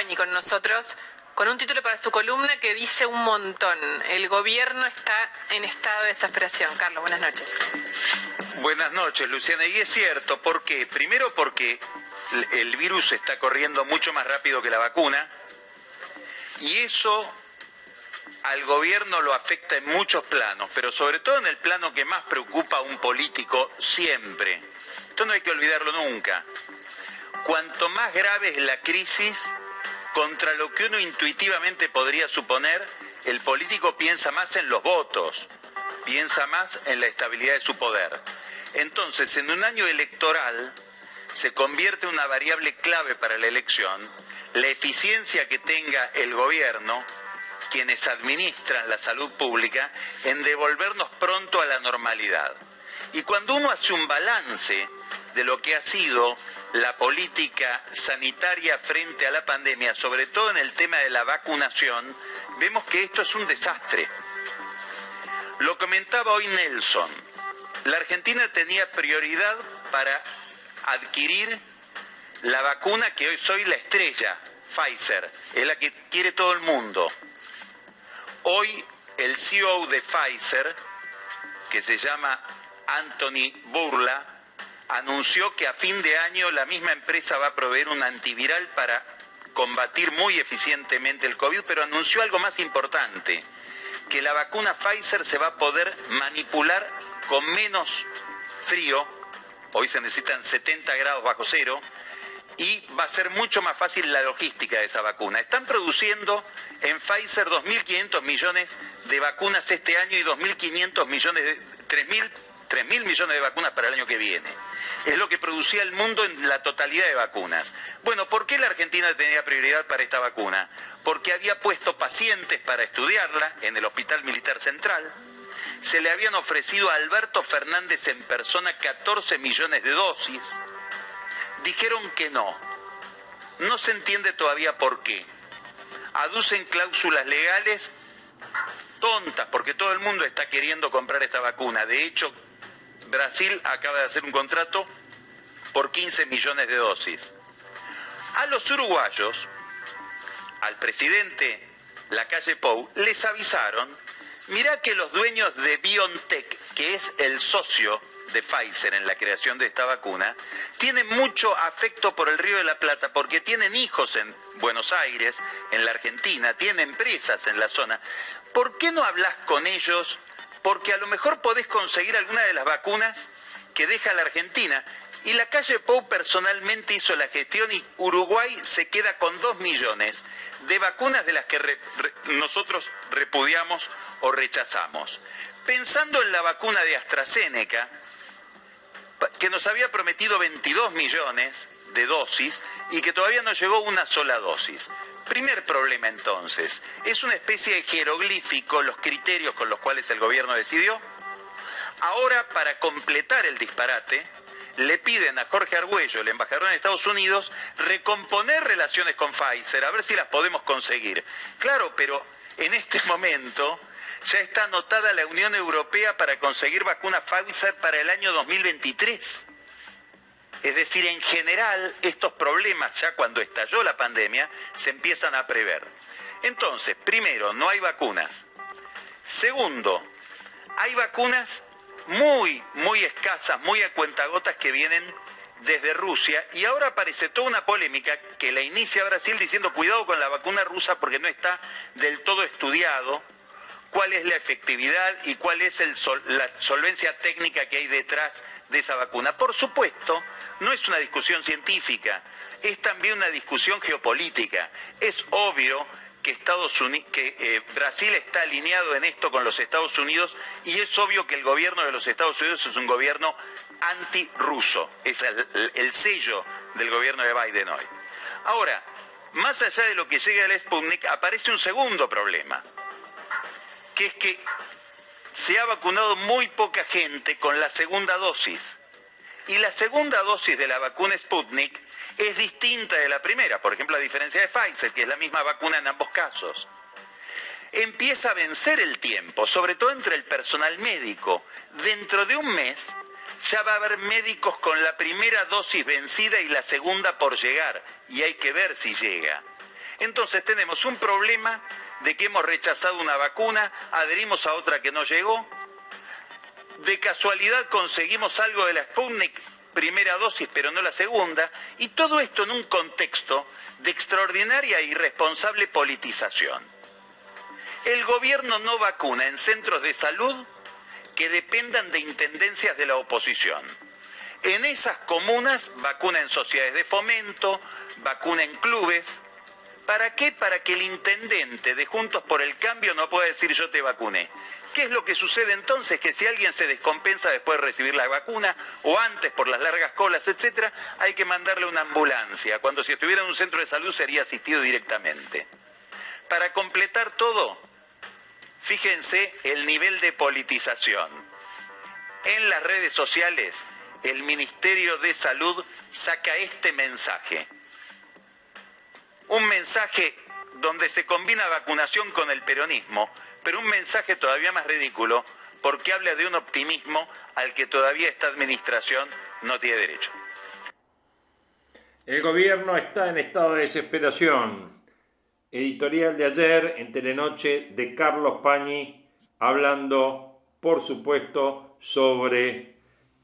Y está Carlos Pañi con nosotros con un título para su columna que dice un montón. El gobierno está en estado de desesperación. Carlos, buenas noches. Buenas noches, Luciana. Y es cierto, ¿por qué? Primero porque el virus está corriendo mucho más rápido que la vacuna y eso al gobierno lo afecta en muchos planos, pero sobre todo en el plano que más preocupa a un político siempre. Esto no hay que olvidarlo nunca. Cuanto más grave es la crisis, contra lo que uno intuitivamente podría suponer, el político piensa más en los votos, piensa más en la estabilidad de su poder. Entonces, en un año electoral se convierte en una variable clave para la elección la eficiencia que tenga el gobierno, quienes administran la salud pública, en devolvernos pronto a la normalidad. Y cuando uno hace un balance de lo que ha sido la política sanitaria frente a la pandemia, sobre todo en el tema de la vacunación, vemos que esto es un desastre. Lo comentaba hoy Nelson. La Argentina tenía prioridad para adquirir la vacuna que hoy soy la estrella, Pfizer, es la que quiere todo el mundo. Hoy el CEO de Pfizer, que se llama Anthony Burla, anunció que a fin de año la misma empresa va a proveer un antiviral para combatir muy eficientemente el COVID, pero anunció algo más importante, que la vacuna Pfizer se va a poder manipular con menos frío, hoy se necesitan 70 grados bajo cero, y va a ser mucho más fácil la logística de esa vacuna. Están produciendo en Pfizer 2.500 millones de vacunas este año y 2.500 millones, 3.000 3 mil millones de vacunas para el año que viene. Es lo que producía el mundo en la totalidad de vacunas. Bueno, ¿por qué la Argentina tenía prioridad para esta vacuna? Porque había puesto pacientes para estudiarla en el Hospital Militar Central. Se le habían ofrecido a Alberto Fernández en persona 14 millones de dosis. Dijeron que no. No se entiende todavía por qué. Aducen cláusulas legales tontas, porque todo el mundo está queriendo comprar esta vacuna. De hecho, Brasil acaba de hacer un contrato por 15 millones de dosis. A los uruguayos, al presidente Lacalle Pou, les avisaron, mirá que los dueños de BioNTech, que es el socio de Pfizer en la creación de esta vacuna, tienen mucho afecto por el Río de la Plata porque tienen hijos en Buenos Aires, en la Argentina, tienen empresas en la zona. ¿Por qué no hablas con ellos? Porque a lo mejor podés conseguir alguna de las vacunas que deja la Argentina. Y la calle Pou personalmente hizo la gestión y Uruguay se queda con dos millones de vacunas de las que nosotros repudiamos o rechazamos. Pensando en la vacuna de AstraZeneca, que nos había prometido 22 millones de dosis y que todavía no llegó una sola dosis. Primer problema entonces, ¿es una especie de jeroglífico los criterios con los cuales el gobierno decidió? Ahora, para completar el disparate, le piden a Jorge Argüello, el embajador en Estados Unidos, recomponer relaciones con Pfizer, a ver si las podemos conseguir. Claro, pero en este momento ya está anotada la Unión Europea para conseguir vacuna Pfizer para el año 2023. Es decir, en general, estos problemas, ya cuando estalló la pandemia, se empiezan a prever. Entonces, primero, no hay vacunas. Segundo, hay vacunas muy, muy escasas, muy a cuentagotas que vienen desde Rusia y ahora aparece toda una polémica que la inicia Brasil diciendo cuidado con la vacuna rusa porque no está del todo estudiado cuál es la efectividad y cuál es el sol- la solvencia técnica que hay detrás de esa vacuna. Por supuesto, no es una discusión científica, es también una discusión geopolítica. Es obvio que, Estados Uni- que eh, Brasil está alineado en esto con los Estados Unidos y es obvio que el gobierno de los Estados Unidos es un gobierno anti-ruso. Es el, el sello del gobierno de Biden hoy. Ahora, más allá de lo que llega al Sputnik, aparece un segundo problema, que es que se ha vacunado muy poca gente con la segunda dosis. Y la segunda dosis de la vacuna Sputnik es distinta de la primera, por ejemplo, a diferencia de Pfizer, que es la misma vacuna en ambos casos. Empieza a vencer el tiempo, sobre todo entre el personal médico. Dentro de un mes ya va a haber médicos con la primera dosis vencida y la segunda por llegar, y hay que ver si llega. Entonces tenemos un problema de que hemos rechazado una vacuna, adherimos a otra que no llegó, de casualidad conseguimos algo de la Sputnik, primera dosis pero no la segunda, y todo esto en un contexto de extraordinaria e irresponsable politización. El gobierno no vacuna en centros de salud que dependan de intendencias de la oposición. En esas comunas vacuna en sociedades de fomento, vacuna en clubes. ¿Para qué? Para que el intendente de Juntos por el Cambio no pueda decir yo te vacuné. ¿Qué es lo que sucede entonces? Que si alguien se descompensa después de recibir la vacuna o antes por las largas colas, etcétera, hay que mandarle una ambulancia, cuando si estuviera en un centro de salud sería asistido directamente. Para completar todo, Fíjense el nivel de politización. En las redes sociales, el Ministerio de Salud saca este mensaje. Un mensaje donde se combina vacunación con el peronismo, pero un mensaje todavía más ridículo porque habla de un optimismo al que todavía esta administración no tiene derecho. El gobierno está en estado de desesperación editorial de ayer en Telenoche de Carlos Pañi, hablando, por supuesto, sobre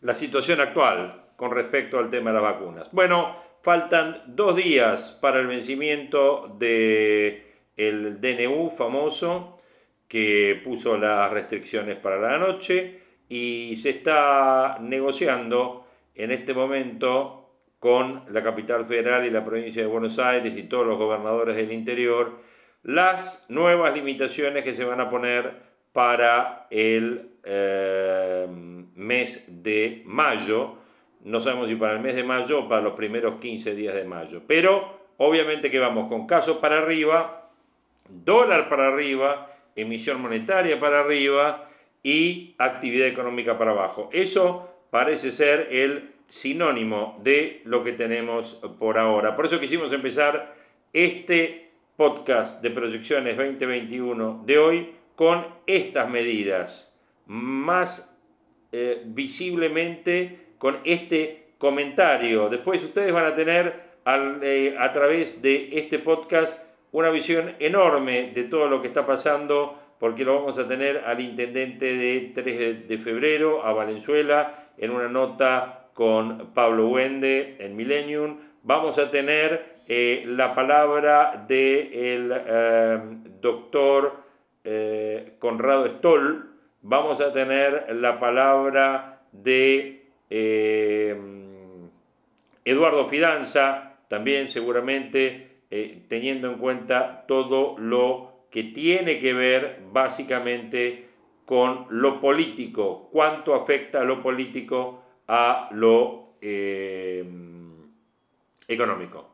la situación actual con respecto al tema de las vacunas. Bueno, faltan dos días para el vencimiento del el DNU famoso que puso las restricciones para la noche y se está negociando en este momento con la capital federal y la provincia de Buenos Aires y todos los gobernadores del interior las nuevas limitaciones que se van a poner para el eh, mes de mayo. No sabemos si para el mes de mayo o para los primeros 15 días de mayo. Pero obviamente que vamos con casos para arriba, dólar para arriba, emisión monetaria para arriba y actividad económica para abajo. Eso parece ser el sinónimo de lo que tenemos por ahora. Por eso quisimos empezar este podcast de proyecciones 2021 de hoy con estas medidas, más eh, visiblemente con este comentario. Después ustedes van a tener eh, a través de este podcast una visión enorme de todo lo que está pasando, porque lo vamos a tener al intendente de 3 de febrero, a Valenzuela, en una nota con Pablo Wende en Millennium. Vamos a tener eh, la palabra del de eh, doctor Conrado Stoll. Vamos a tener la palabra de Eduardo Fidanza, también seguramente teniendo en cuenta todo lo que tiene que ver básicamente con lo político, cuánto afecta lo político a lo eh, económico.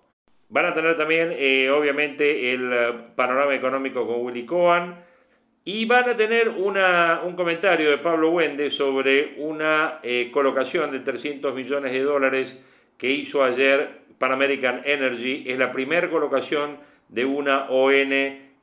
Van a tener también, eh, obviamente, el eh, panorama económico con Willy Cohen y van a tener un comentario de Pablo Wende sobre una colocación de 300 millones de dólares que hizo ayer Pan American Energy. Es la primera colocación de una ON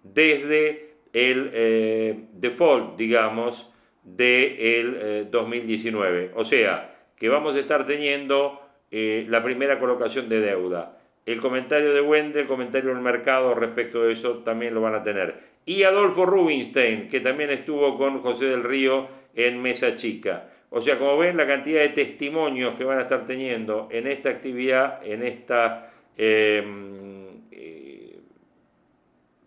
desde el default, digamos, del 2019. O sea, que vamos a estar teniendo eh, la primera colocación de deuda. El comentario de Wendel, el comentario del mercado respecto de eso también lo van a tener. Y Adolfo Rubinstein, que también estuvo con José del Río en Mesa Chica. O sea, como ven, la cantidad de testimonios que van a estar teniendo en esta actividad, en esta em, eh,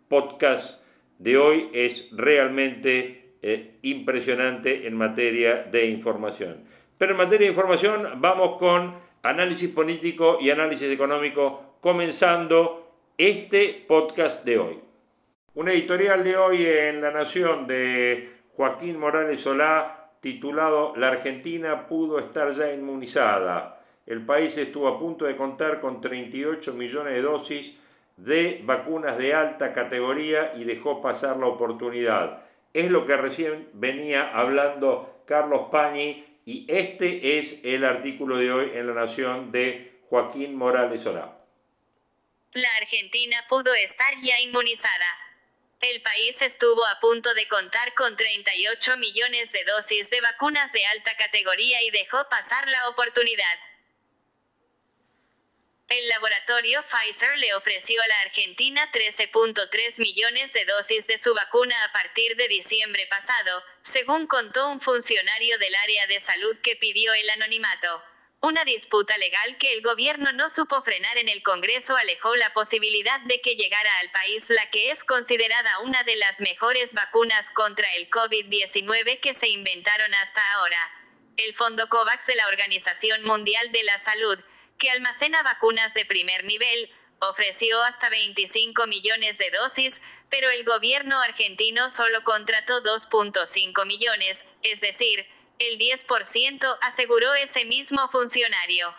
podcast de hoy, es realmente eh, impresionante en materia de información. Pero en materia de información vamos con análisis político y análisis económico, comenzando este podcast de hoy. Un editorial de hoy en La Nación de Joaquín Morales Solá titulado La Argentina pudo estar ya inmunizada. El país estuvo a punto de contar con 38 millones de dosis de vacunas de alta categoría y dejó pasar la oportunidad. Es lo que recién venía hablando Carlos Pañi y este es el artículo de hoy en La Nación de Joaquín Morales Orá. La Argentina pudo estar ya inmunizada. El país estuvo a punto de contar con 38 millones de dosis de vacunas de alta categoría y dejó pasar la oportunidad. El laboratorio Pfizer le ofreció a la Argentina 13.3 millones de dosis de su vacuna a partir de diciembre pasado, según contó un funcionario del área de salud que pidió el anonimato. Una disputa legal que el gobierno no supo frenar en el Congreso alejó la posibilidad de que llegara al país la que es considerada una de las mejores vacunas contra el COVID-19 que se inventaron hasta ahora. El Fondo COVAX de la Organización Mundial de la Salud, que almacena vacunas de primer nivel, ofreció hasta 25 millones de dosis, pero el gobierno argentino solo contrató 2.5 millones, es decir, el 10% aseguró ese mismo funcionario.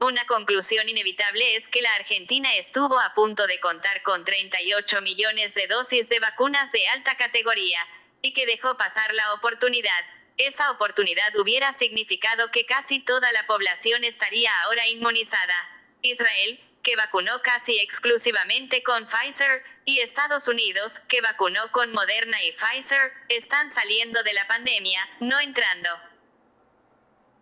Una conclusión inevitable es que la Argentina estuvo a punto de contar con 38 millones de dosis de vacunas de alta categoría, y que dejó pasar la oportunidad. Esa oportunidad hubiera significado que casi toda la población estaría ahora inmunizada. Israel, que vacunó casi exclusivamente con Pfizer, y Estados Unidos, que vacunó con Moderna y Pfizer, están saliendo de la pandemia, no entrando.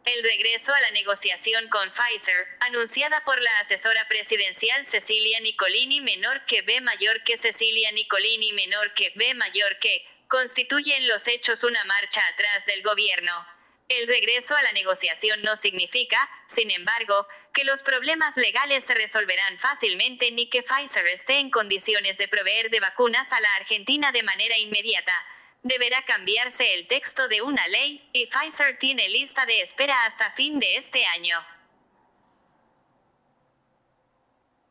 El regreso a la negociación con Pfizer, anunciada por la asesora presidencial Cecilia Nicolini menor que B mayor que Cecilia Nicolini menor que B mayor que, constituye en los hechos una marcha atrás del gobierno. El regreso a la negociación no significa, sin embargo, que los problemas legales se resolverán fácilmente ni que Pfizer esté en condiciones de proveer de vacunas a la Argentina de manera inmediata. Deberá cambiarse el texto de una ley, y Pfizer tiene lista de espera hasta fin de este año.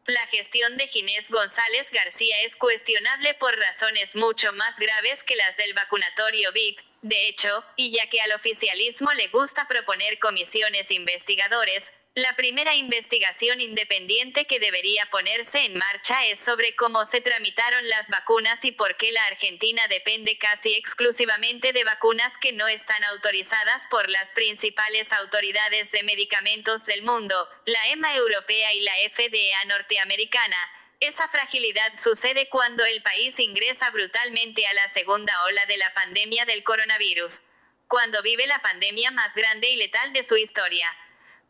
La gestión de Ginés González García es cuestionable por razones mucho más graves que las del vacunatorio VIP. De hecho, y ya que al oficialismo le gusta proponer comisiones investigadores, la primera investigación independiente que debería ponerse en marcha es sobre cómo se tramitaron las vacunas y por qué la Argentina depende casi exclusivamente de vacunas que no están autorizadas por las principales autoridades de medicamentos del mundo, la EMA europea y la FDA norteamericana. Esa fragilidad sucede cuando el país ingresa brutalmente a la segunda ola de la pandemia del coronavirus, cuando vive la pandemia más grande y letal de su historia.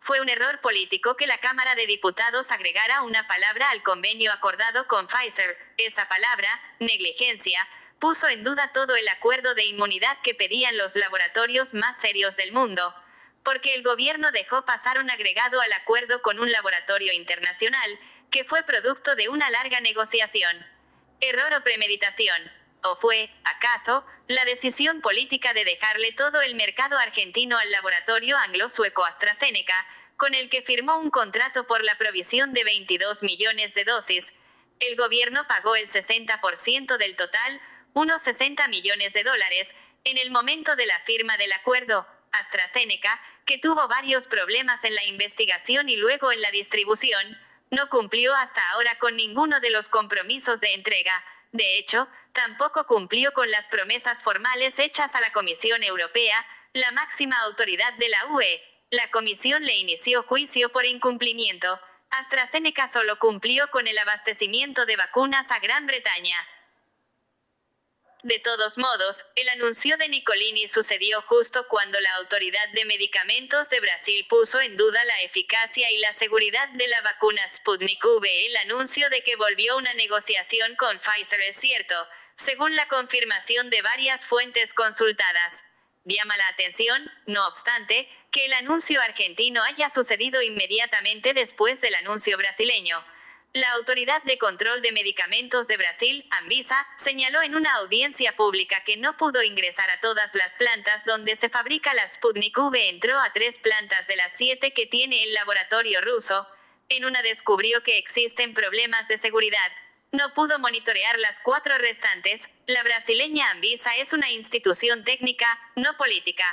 Fue un error político que la Cámara de Diputados agregara una palabra al convenio acordado con Pfizer. Esa palabra, negligencia, puso en duda todo el acuerdo de inmunidad que pedían los laboratorios más serios del mundo, porque el gobierno dejó pasar un agregado al acuerdo con un laboratorio internacional, que fue producto de una larga negociación. Error o premeditación. ¿O fue, acaso, la decisión política de dejarle todo el mercado argentino al laboratorio anglo-sueco AstraZeneca, con el que firmó un contrato por la provisión de 22 millones de dosis. El gobierno pagó el 60% del total, unos 60 millones de dólares, en el momento de la firma del acuerdo. AstraZeneca, que tuvo varios problemas en la investigación y luego en la distribución, no cumplió hasta ahora con ninguno de los compromisos de entrega. De hecho, tampoco cumplió con las promesas formales hechas a la Comisión Europea, la máxima autoridad de la UE. La Comisión le inició juicio por incumplimiento. AstraZeneca solo cumplió con el abastecimiento de vacunas a Gran Bretaña. De todos modos, el anuncio de Nicolini sucedió justo cuando la Autoridad de Medicamentos de Brasil puso en duda la eficacia y la seguridad de la vacuna Sputnik V. El anuncio de que volvió una negociación con Pfizer es cierto, según la confirmación de varias fuentes consultadas. Llama la atención, no obstante, que el anuncio argentino haya sucedido inmediatamente después del anuncio brasileño. La Autoridad de Control de Medicamentos de Brasil, Anvisa, señaló en una audiencia pública que no pudo ingresar a todas las plantas donde se fabrica la Sputnik V. Entró a tres plantas de las siete que tiene el laboratorio ruso. En una descubrió que existen problemas de seguridad. No pudo monitorear las cuatro restantes. La brasileña Anvisa es una institución técnica, no política.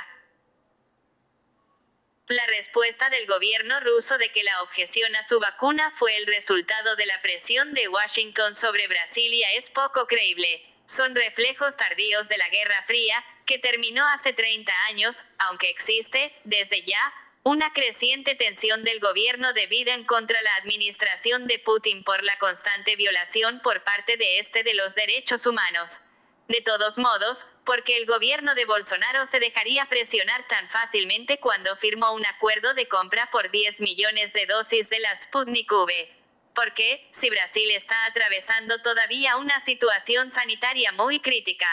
La respuesta del gobierno ruso de que la objeción a su vacuna fue el resultado de la presión de Washington sobre Brasilia es poco creíble. Son reflejos tardíos de la Guerra Fría, que terminó hace 30 años, aunque existe, desde ya, una creciente tensión del gobierno de Biden contra la administración de Putin por la constante violación por parte de este de los derechos humanos. De todos modos, porque el gobierno de Bolsonaro se dejaría presionar tan fácilmente cuando firmó un acuerdo de compra por 10 millones de dosis de la Sputnik V. Porque, si Brasil está atravesando todavía una situación sanitaria muy crítica,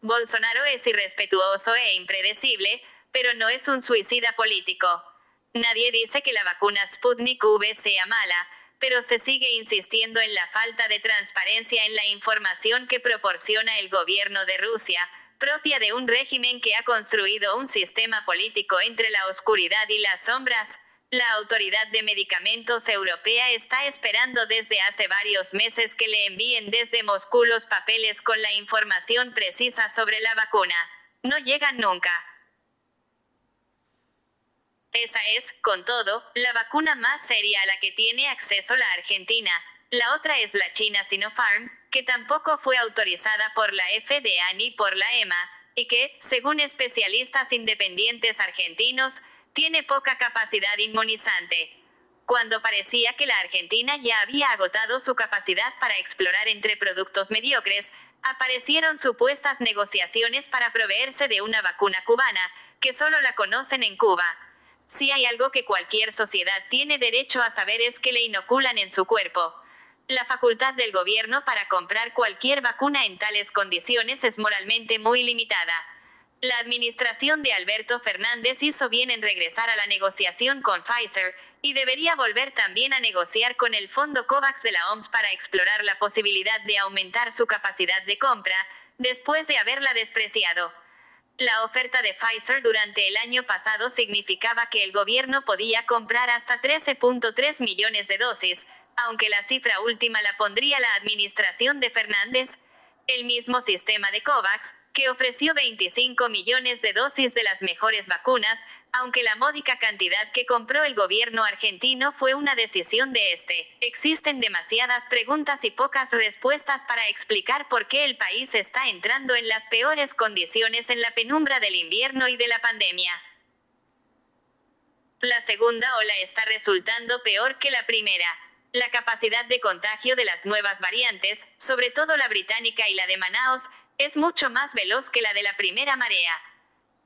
Bolsonaro es irrespetuoso e impredecible, pero no es un suicida político. Nadie dice que la vacuna Sputnik V sea mala, pero se sigue insistiendo en la falta de transparencia en la información que proporciona el gobierno de Rusia, propia de un régimen que ha construido un sistema político entre la oscuridad y las sombras. La Autoridad de Medicamentos Europea está esperando desde hace varios meses que le envíen desde Moscú los papeles con la información precisa sobre la vacuna. No llegan nunca. Esa es, con todo, la vacuna más seria a la que tiene acceso la Argentina. La otra es la China Sinopharm, que tampoco fue autorizada por la FDA ni por la EMA, y que, según especialistas independientes argentinos, tiene poca capacidad inmunizante. Cuando parecía que la Argentina ya había agotado su capacidad para explorar entre productos mediocres, aparecieron supuestas negociaciones para proveerse de una vacuna cubana, que solo la conocen en Cuba. Si hay algo que cualquier sociedad tiene derecho a saber es que le inoculan en su cuerpo. La facultad del gobierno para comprar cualquier vacuna en tales condiciones es moralmente muy limitada. La administración de Alberto Fernández hizo bien en regresar a la negociación con Pfizer, y debería volver también a negociar con el fondo COVAX de la OMS para explorar la posibilidad de aumentar su capacidad de compra, después de haberla despreciado. La oferta de Pfizer durante el año pasado significaba que el gobierno podía comprar hasta 13.3 millones de dosis, aunque la cifra última la pondría la administración de Fernández. El mismo sistema de COVAX, que ofreció 25 millones de dosis de las mejores vacunas, aunque la módica cantidad que compró el gobierno argentino fue una decisión de este. Existen demasiadas preguntas y pocas respuestas para explicar por qué el país está entrando en las peores condiciones en la penumbra del invierno y de la pandemia. La segunda ola está resultando peor que la primera. La capacidad de contagio de las nuevas variantes, sobre todo la británica y la de Manaus, es mucho más veloz que la de la primera marea.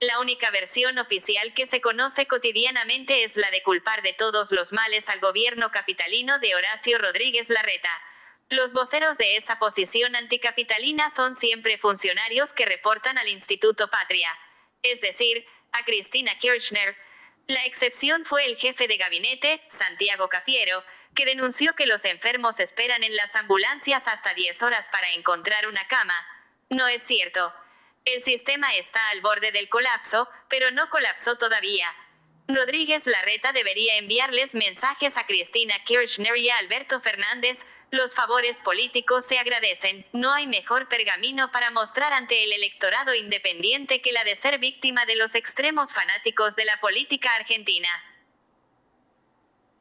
La única versión oficial que se conoce cotidianamente es la de culpar de todos los males al gobierno capitalino de Horacio Rodríguez Larreta. Los voceros de esa posición anticapitalina son siempre funcionarios que reportan al Instituto Patria, es decir, a Cristina Kirchner. La excepción fue el jefe de gabinete, Santiago Cafiero, que denunció que los enfermos esperan en las ambulancias hasta 10 horas para encontrar una cama. No es cierto. El sistema está al borde del colapso, pero no colapsó todavía. Rodríguez Larreta debería enviarles mensajes a Cristina Kirchner y a Alberto Fernández, los favores políticos se agradecen, no hay mejor pergamino para mostrar ante el electorado independiente que la de ser víctima de los extremos fanáticos de la política argentina.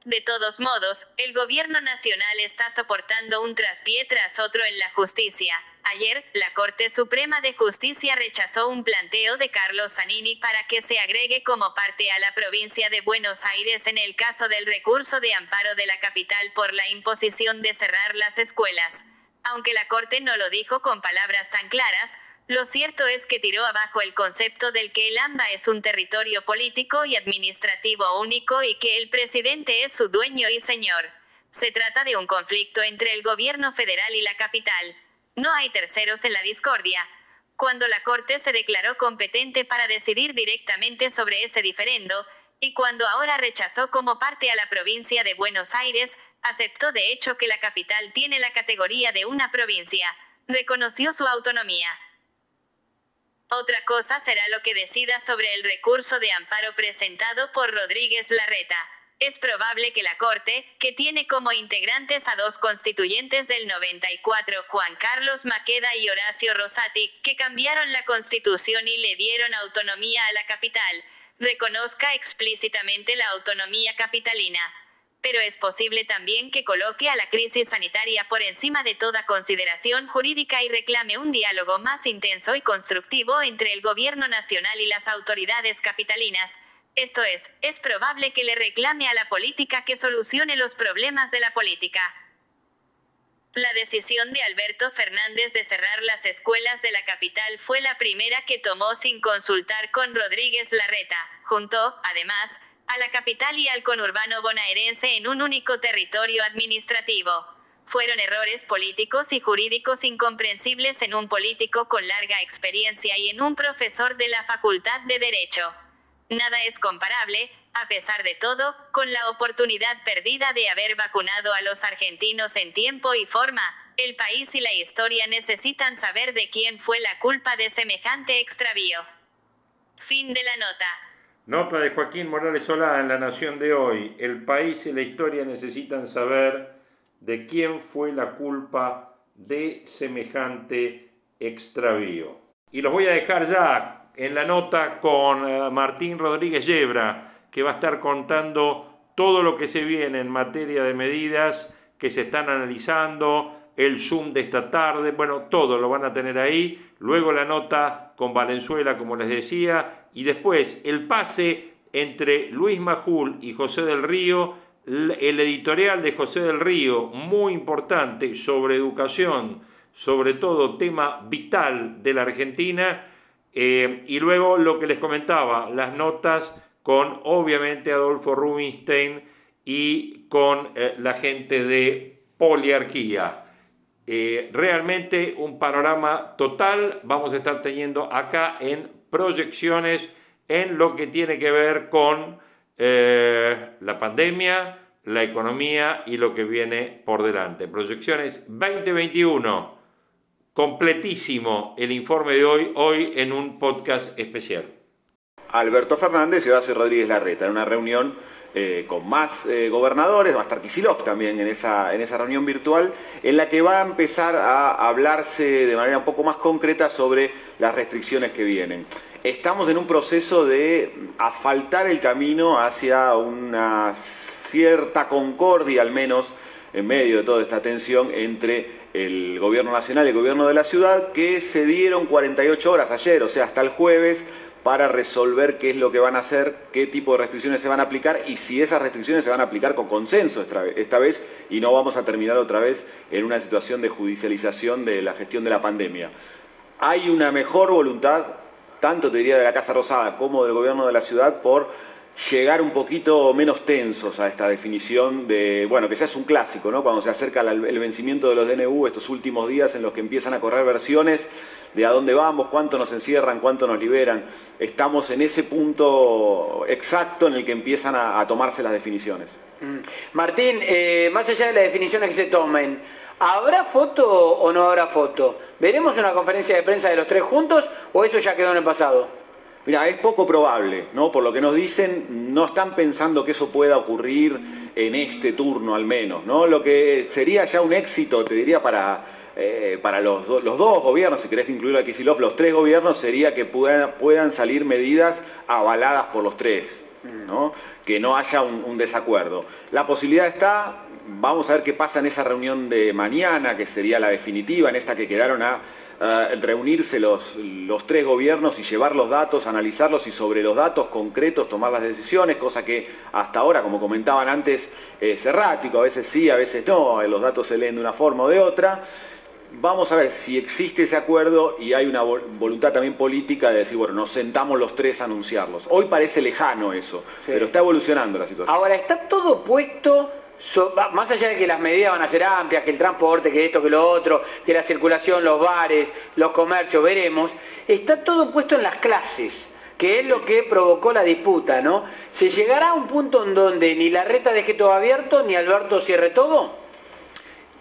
De todos modos, el gobierno nacional está soportando un traspié tras otro en la justicia. Ayer, la Corte Suprema de Justicia rechazó un planteo de Carlos Zanini para que se agregue como parte a la provincia de Buenos Aires en el caso del recurso de amparo de la capital por la imposición de cerrar las escuelas. Aunque la Corte no lo dijo con palabras tan claras, lo cierto es que tiró abajo el concepto del que el AMBA es un territorio político y administrativo único y que el presidente es su dueño y señor. Se trata de un conflicto entre el gobierno federal y la capital. No hay terceros en la discordia. Cuando la Corte se declaró competente para decidir directamente sobre ese diferendo, y cuando ahora rechazó como parte a la provincia de Buenos Aires, aceptó de hecho que la capital tiene la categoría de una provincia, reconoció su autonomía. Otra cosa será lo que decida sobre el recurso de amparo presentado por Rodríguez Larreta. Es probable que la Corte, que tiene como integrantes a dos constituyentes del 94, Juan Carlos Maqueda y Horacio Rosati, que cambiaron la constitución y le dieron autonomía a la capital, reconozca explícitamente la autonomía capitalina. Pero es posible también que coloque a la crisis sanitaria por encima de toda consideración jurídica y reclame un diálogo más intenso y constructivo entre el gobierno nacional y las autoridades capitalinas. Esto es, es probable que le reclame a la política que solucione los problemas de la política. La decisión de Alberto Fernández de cerrar las escuelas de la capital fue la primera que tomó sin consultar con Rodríguez Larreta, junto, además, a la capital y al conurbano bonaerense en un único territorio administrativo. Fueron errores políticos y jurídicos incomprensibles en un político con larga experiencia y en un profesor de la Facultad de Derecho. Nada es comparable, a pesar de todo, con la oportunidad perdida de haber vacunado a los argentinos en tiempo y forma. El país y la historia necesitan saber de quién fue la culpa de semejante extravío. Fin de la nota. Nota de Joaquín Morales Solá en La Nación de hoy. El país y la historia necesitan saber de quién fue la culpa de semejante extravío. Y los voy a dejar ya en la nota con eh, Martín Rodríguez Yebra, que va a estar contando todo lo que se viene en materia de medidas que se están analizando, el Zoom de esta tarde, bueno, todo lo van a tener ahí. Luego la nota con Valenzuela, como les decía, y después el pase entre Luis Majul y José del Río, el editorial de José del Río, muy importante sobre educación, sobre todo tema vital de la Argentina, eh, y luego lo que les comentaba, las notas con obviamente Adolfo Rubinstein y con eh, la gente de Poliarquía. Eh, realmente un panorama total vamos a estar teniendo acá en proyecciones en lo que tiene que ver con eh, la pandemia, la economía y lo que viene por delante. Proyecciones 2021, completísimo el informe de hoy, hoy en un podcast especial. Alberto Fernández y Horacio Rodríguez Larreta, en una reunión eh, con más eh, gobernadores, va a también en esa, en esa reunión virtual, en la que va a empezar a hablarse de manera un poco más concreta sobre las restricciones que vienen. Estamos en un proceso de asfaltar el camino hacia una cierta concordia, al menos en medio de toda esta tensión entre el gobierno nacional y el gobierno de la ciudad, que se dieron 48 horas ayer, o sea, hasta el jueves, para resolver qué es lo que van a hacer, qué tipo de restricciones se van a aplicar y si esas restricciones se van a aplicar con consenso esta vez y no vamos a terminar otra vez en una situación de judicialización de la gestión de la pandemia. Hay una mejor voluntad, tanto te diría de la Casa Rosada como del gobierno de la ciudad, por llegar un poquito menos tensos a esta definición de, bueno, que ya es un clásico, ¿no? Cuando se acerca el vencimiento de los DNU, estos últimos días en los que empiezan a correr versiones de a dónde vamos, cuánto nos encierran, cuánto nos liberan. Estamos en ese punto exacto en el que empiezan a, tomarse las definiciones. Mm. Martín, eh, más allá de las definiciones que se tomen, ¿habrá foto o no habrá foto? ¿Veremos una conferencia de prensa de los tres juntos o eso ya quedó en el pasado? Mira, es poco probable, ¿no? Por lo que nos dicen, no están pensando que eso pueda ocurrir en este turno al menos, ¿no? Lo que sería ya un éxito, te diría, para, eh, para los, los, dos gobiernos, si querés incluir a Kisilov, los tres gobiernos, sería que puedan, puedan salir medidas avaladas por los tres, ¿no? Que no haya un, desacuerdo. La posibilidad está, vamos a ver qué pasa en esa reunión de mañana, que sería la definitiva, en esta que quedaron a reunirse los, los tres gobiernos y llevar los datos, analizarlos y sobre los datos concretos tomar las decisiones, cosa que hasta ahora, como comentaban antes, es errático, a veces sí, a veces no, los datos se leen de una forma o de otra. Vamos a ver si existe ese acuerdo y hay una voluntad también política de decir, bueno, nos sentamos los tres a anunciarlos. Hoy parece lejano eso, pero está evolucionando la situación. Ahora, está todo puesto más allá de que las medidas van a ser amplias, que el transporte, que esto, que lo otro, que la circulación, los bares, los comercios, veremos, está todo puesto en las clases que es lo que provocó la disputa, ¿no? ¿Se llegará a un punto en donde ni la reta deje todo abierto, ni Alberto cierre todo?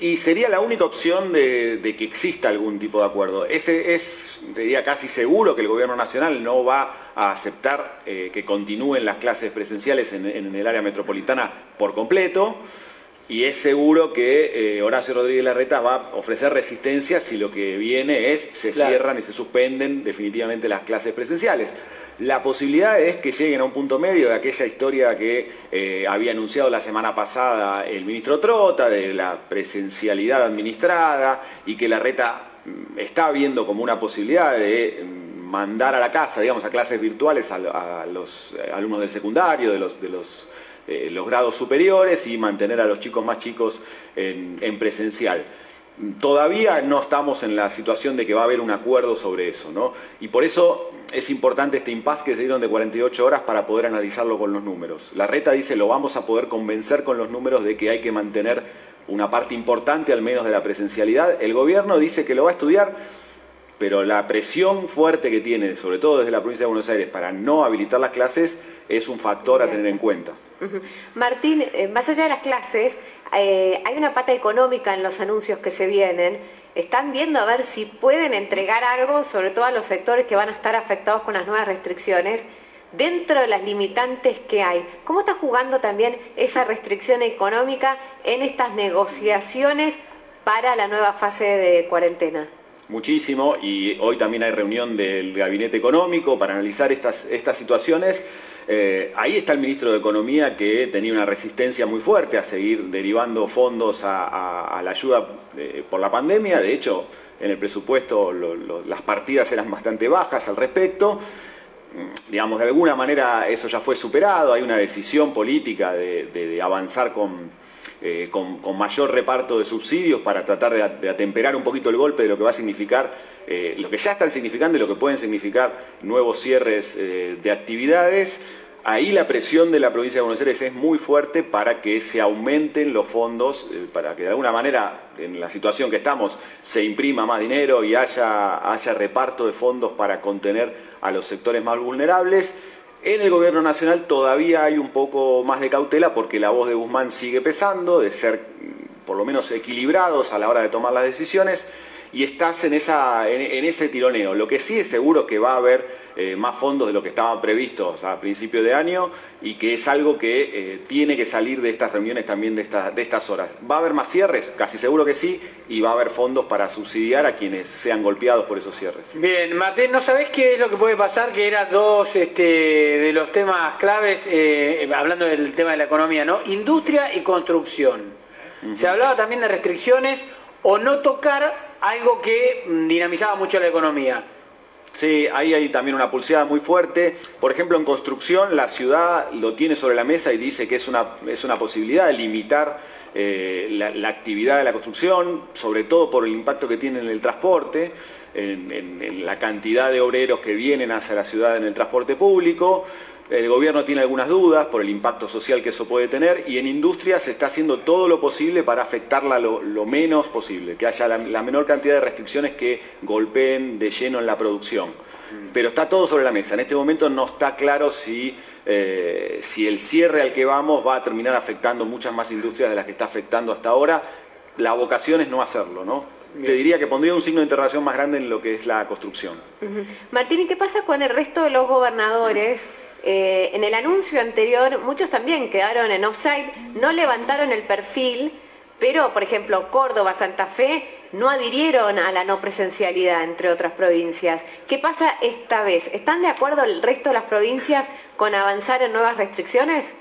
Y sería la única opción de, que exista algún tipo de acuerdo. Ese es, diría casi seguro que el gobierno nacional no va a aceptar eh, que continúen las clases presenciales en, el área metropolitana por completo. y es seguro que eh, Horacio Rodríguez Larreta va a ofrecer resistencia si lo que viene es se cierran y se suspenden definitivamente las clases presenciales. La posibilidad es que lleguen a un punto medio de aquella historia que eh, había anunciado la semana pasada el ministro Trota, de la presencialidad administrada, y que Larreta mm, está viendo como una posibilidad de mm, mandar a la casa, digamos, a clases virtuales a, los eh, alumnos del secundario, de los, de eh, los grados superiores y mantener a los chicos más chicos en, presencial. Todavía no estamos en la situación de que va a haber un acuerdo sobre eso, ¿no? Y por eso es importante este impasse que se dieron de 48 horas para poder analizarlo con los números. La reta dice, lo vamos a poder convencer con los números de que hay que mantener una parte importante al menos de la presencialidad. El gobierno dice que lo va a estudiar, pero la presión fuerte que tiene, sobre todo desde la provincia de Buenos Aires, para no habilitar las clases, es un factor a tener en cuenta. Martín, eh, más allá de las clases, eh, hay una pata económica en los anuncios que se vienen. Están viendo a ver si pueden entregar algo, sobre todo a los sectores que van a estar afectados con las nuevas restricciones, dentro de las limitantes que hay. ¿Cómo está jugando también esa restricción económica en estas negociaciones para la nueva fase de cuarentena? Muchísimo, y hoy también hay reunión del Gabinete Económico para analizar estas, estas situaciones. Eh, ahí está el ministro de Economía que tenía una resistencia muy fuerte a seguir derivando fondos a, la ayuda eh, por la pandemia. De hecho, en el presupuesto las partidas eran bastante bajas al respecto. Mm, digamos, de alguna manera eso ya fue superado. Hay una decisión política de, avanzar eh, con, mayor reparto de subsidios para tratar de, atemperar un poquito el golpe de lo que va a significar, lo que ya están significando y lo que pueden significar nuevos cierres de actividades. Ahí la presión de la provincia de Buenos Aires es muy fuerte para que se aumenten los fondos, eh, para que de alguna manera, en la situación que estamos, se imprima más dinero y haya, haya reparto de fondos para contener a los sectores más vulnerables. En el gobierno nacional todavía hay un poco más de cautela porque la voz de Guzmán sigue pesando, de ser mm, por lo menos equilibrados a la hora de tomar las decisiones y estás en, esa, en, ese tironeo. Lo que sí es seguro que va a haber eh, más fondos de lo que estaban previstos a principio de año y que es algo que eh, tiene que salir de estas reuniones también de, de estas horas. ¿Va a haber más cierres? Casi seguro que sí, y va a haber fondos para subsidiar a quienes sean golpeados por esos cierres. Bien, Martín, ¿no sabés qué es lo que puede pasar? Que eran dos este, de los temas claves, eh, hablando del tema de la economía, ¿no? Industria y construcción. Se hablaba también de restricciones o no tocar algo que mm, dinamizaba mucho la economía. Sí, ahí hay también una pulseada muy fuerte. Por ejemplo, en construcción, la ciudad lo tiene sobre la mesa y dice que es una, es una posibilidad de limitar eh, la, actividad de la construcción, sobre todo por el impacto que tiene en el transporte, en la cantidad de obreros que vienen hacia la ciudad en el transporte público. El gobierno tiene algunas dudas por el impacto social que eso puede tener y en industria se está haciendo todo lo posible para afectarla lo, menos posible, que haya la, menor cantidad de restricciones que golpeen de lleno en la producción. Pero está todo sobre la mesa. En este momento no está claro si, eh, si el cierre al que vamos va a terminar afectando muchas más industrias de las que está afectando hasta ahora. La vocación es no hacerlo, ¿no? Te diría que pondría un signo de interrogación más grande en lo que es la construcción. Martín, ¿y qué pasa con el resto de los gobernadores? Eh, en el anuncio anterior muchos también quedaron en offside, no levantaron el perfil, pero por ejemplo Córdoba, Santa Fe no adhirieron a la no presencialidad, entre otras provincias. ¿Qué pasa esta vez? ¿Están de acuerdo el resto de las provincias con avanzar en nuevas restricciones?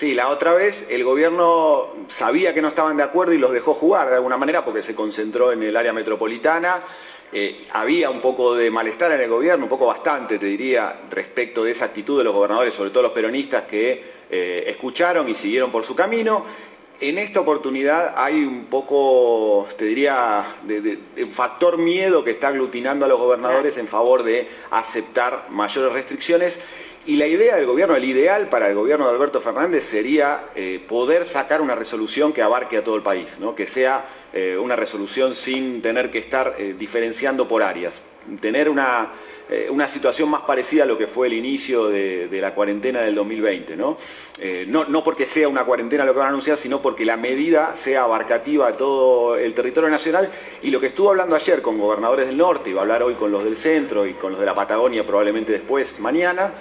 Sí, la otra vez el gobierno sabía que no estaban de acuerdo y los dejó jugar de alguna manera porque se concentró en el área metropolitana. Eh, había un poco de malestar en el gobierno, un poco bastante, te diría, respecto de esa actitud de los gobernadores, sobre todo los peronistas que eh, escucharon y siguieron por su camino. En esta oportunidad hay un poco, te diría, de, factor miedo que está aglutinando a los gobernadores en favor de aceptar mayores restricciones y la idea del gobierno, el ideal para el gobierno de Alberto Fernández sería eh, poder sacar una resolución que abarque a todo el país, ¿no? que sea eh, una resolución sin tener que estar eh, diferenciando por áreas, tener una, una, situación más parecida a lo que fue el inicio de, la cuarentena del 2020. ¿no? ¿no? ¿no? porque sea una cuarentena lo que van a anunciar, sino porque la medida sea abarcativa a todo el territorio nacional y lo que estuvo hablando ayer con gobernadores del norte, y va a hablar hoy con los del centro y con los de la Patagonia probablemente después, mañana,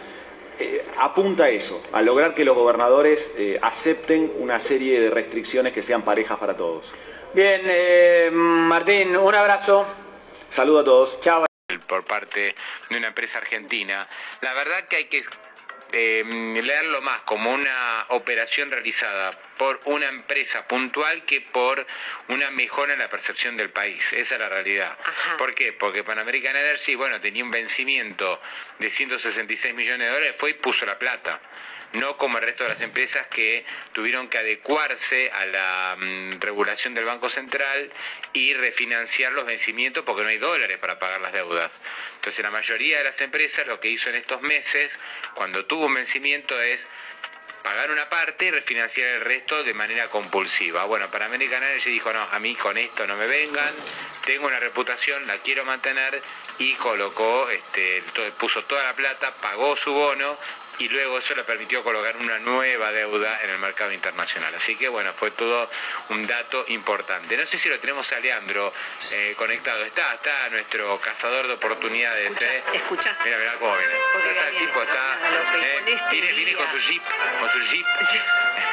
eh, apunta a eso, a lograr que los gobernadores eh, acepten una serie de restricciones que sean parejas para todos. Bien, eh, Martín, un abrazo. Saludo a todos. Chao. Por parte de una empresa argentina. La verdad que hay que eh, leerlo más como una operación realizada por una empresa puntual que por una mejora en la percepción del país. Esa es la realidad. ¿Por qué? Porque Pan American Energy, bueno, tenía un vencimiento de 166 millones de dólares, fue y puso la plata no como el resto de las empresas que tuvieron que adecuarse a la mm, regulación del Banco Central y refinanciar los vencimientos porque no hay dólares para pagar las deudas. Entonces la mayoría de las empresas lo que hizo en estos meses, cuando tuvo un vencimiento, es pagar una parte y refinanciar el resto de manera compulsiva. Bueno, para American Energy dijo, no, a mí con esto no me vengan, tengo una reputación, la quiero mantener y colocó, este, puso toda la plata, pagó su bono y luego eso le permitió colocar una nueva deuda en el mercado internacional. Así que bueno, fue todo un dato importante. No sé si lo tenemos a Leandro eh, conectado. Está, está nuestro cazador de oportunidades. Escucha, eh. escucha. Mira, mira cómo viene. Porque Está, el tipo está. eh, con este viene, viene con su jeep, con su jeep.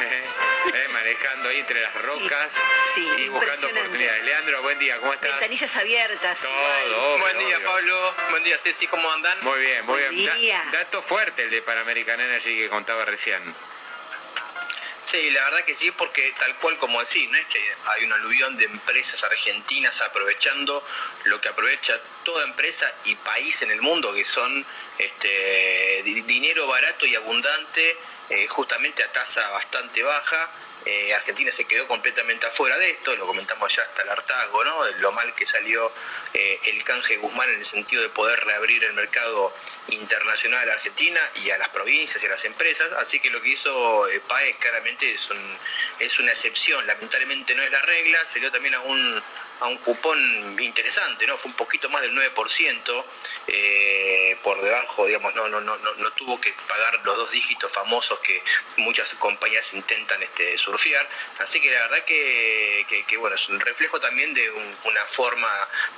eh, manejando ahí entre las rocas sí, y buscando oportunidades. Leandro, buen día, ¿cómo estás? Ventanillas abiertas. Todo, obvio, Buen día, obvio. Pablo. Buen día, Ceci. ¿Cómo andan? Muy bien, muy Buen bien. Da- dato fuerte el de Pan American Energy que contaba recién. Sí, la verdad que sí, porque tal cual como decís, ¿no es que hay un aluvión de empresas argentinas aprovechando lo que aprovecha toda empresa y país en el mundo, que son este, di- dinero barato y abundante, eh, justamente a tasa bastante baja. Eh, Argentina se quedó completamente afuera de esto, lo comentamos ya hasta el hartazgo, ¿no? Lo mal que salió eh, el canje Guzmán en el sentido de poder reabrir el mercado internacional a Argentina y a las provincias y a las empresas. Así que lo que hizo eh, PAE claramente es, un- es una excepción, lamentablemente no es la regla, dio también a un, a un cupón interesante, ¿no? Fue un poquito más del 9%, eh, por debajo, digamos, no, no, no, no, no tuvo que pagar los dos dígitos famosos que muchas compañías intentan este, surfear. Así que la verdad que, que- que, bueno, es un reflejo también de un- una forma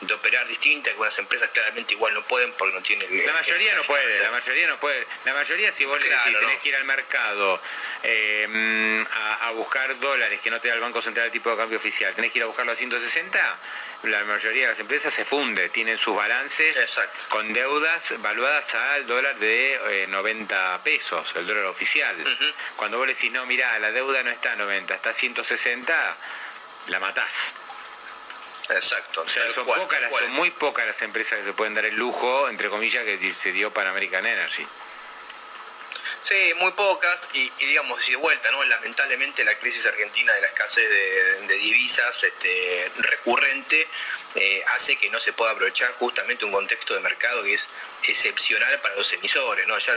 de operar distinta, que algunas empresas claramente igual no pueden porque no tienen... La mayoría no puede, la mayoría no puede. La mayoría si vos le Claro, decís, tenés no. que ir al mercado eh, mm, a, a buscar dólares que no te da el Banco Central el tipo de cambio oficial, tenés que ir a buscarlo a 160, la mayoría de las empresas se funde, tienen sus balances Exacto. con deudas valuadas al dólar de eh, 90 pesos, el dólar oficial. Cuando vos le decís, no, mirá, la deuda no está a 90, está a 160, la matás. Exacto. O sea, son, cual, pocas son muy pocas las empresas que se pueden dar el lujo, entre comillas, que se dio Pan American Energy. Sí, muy pocas y, digamos, de vuelta, ¿no? Lamentablemente la crisis argentina de la escasez de, divisas este, recurrente eh, hace que no se pueda aprovechar justamente un contexto de mercado que es excepcional para los emisores, ¿no? Ya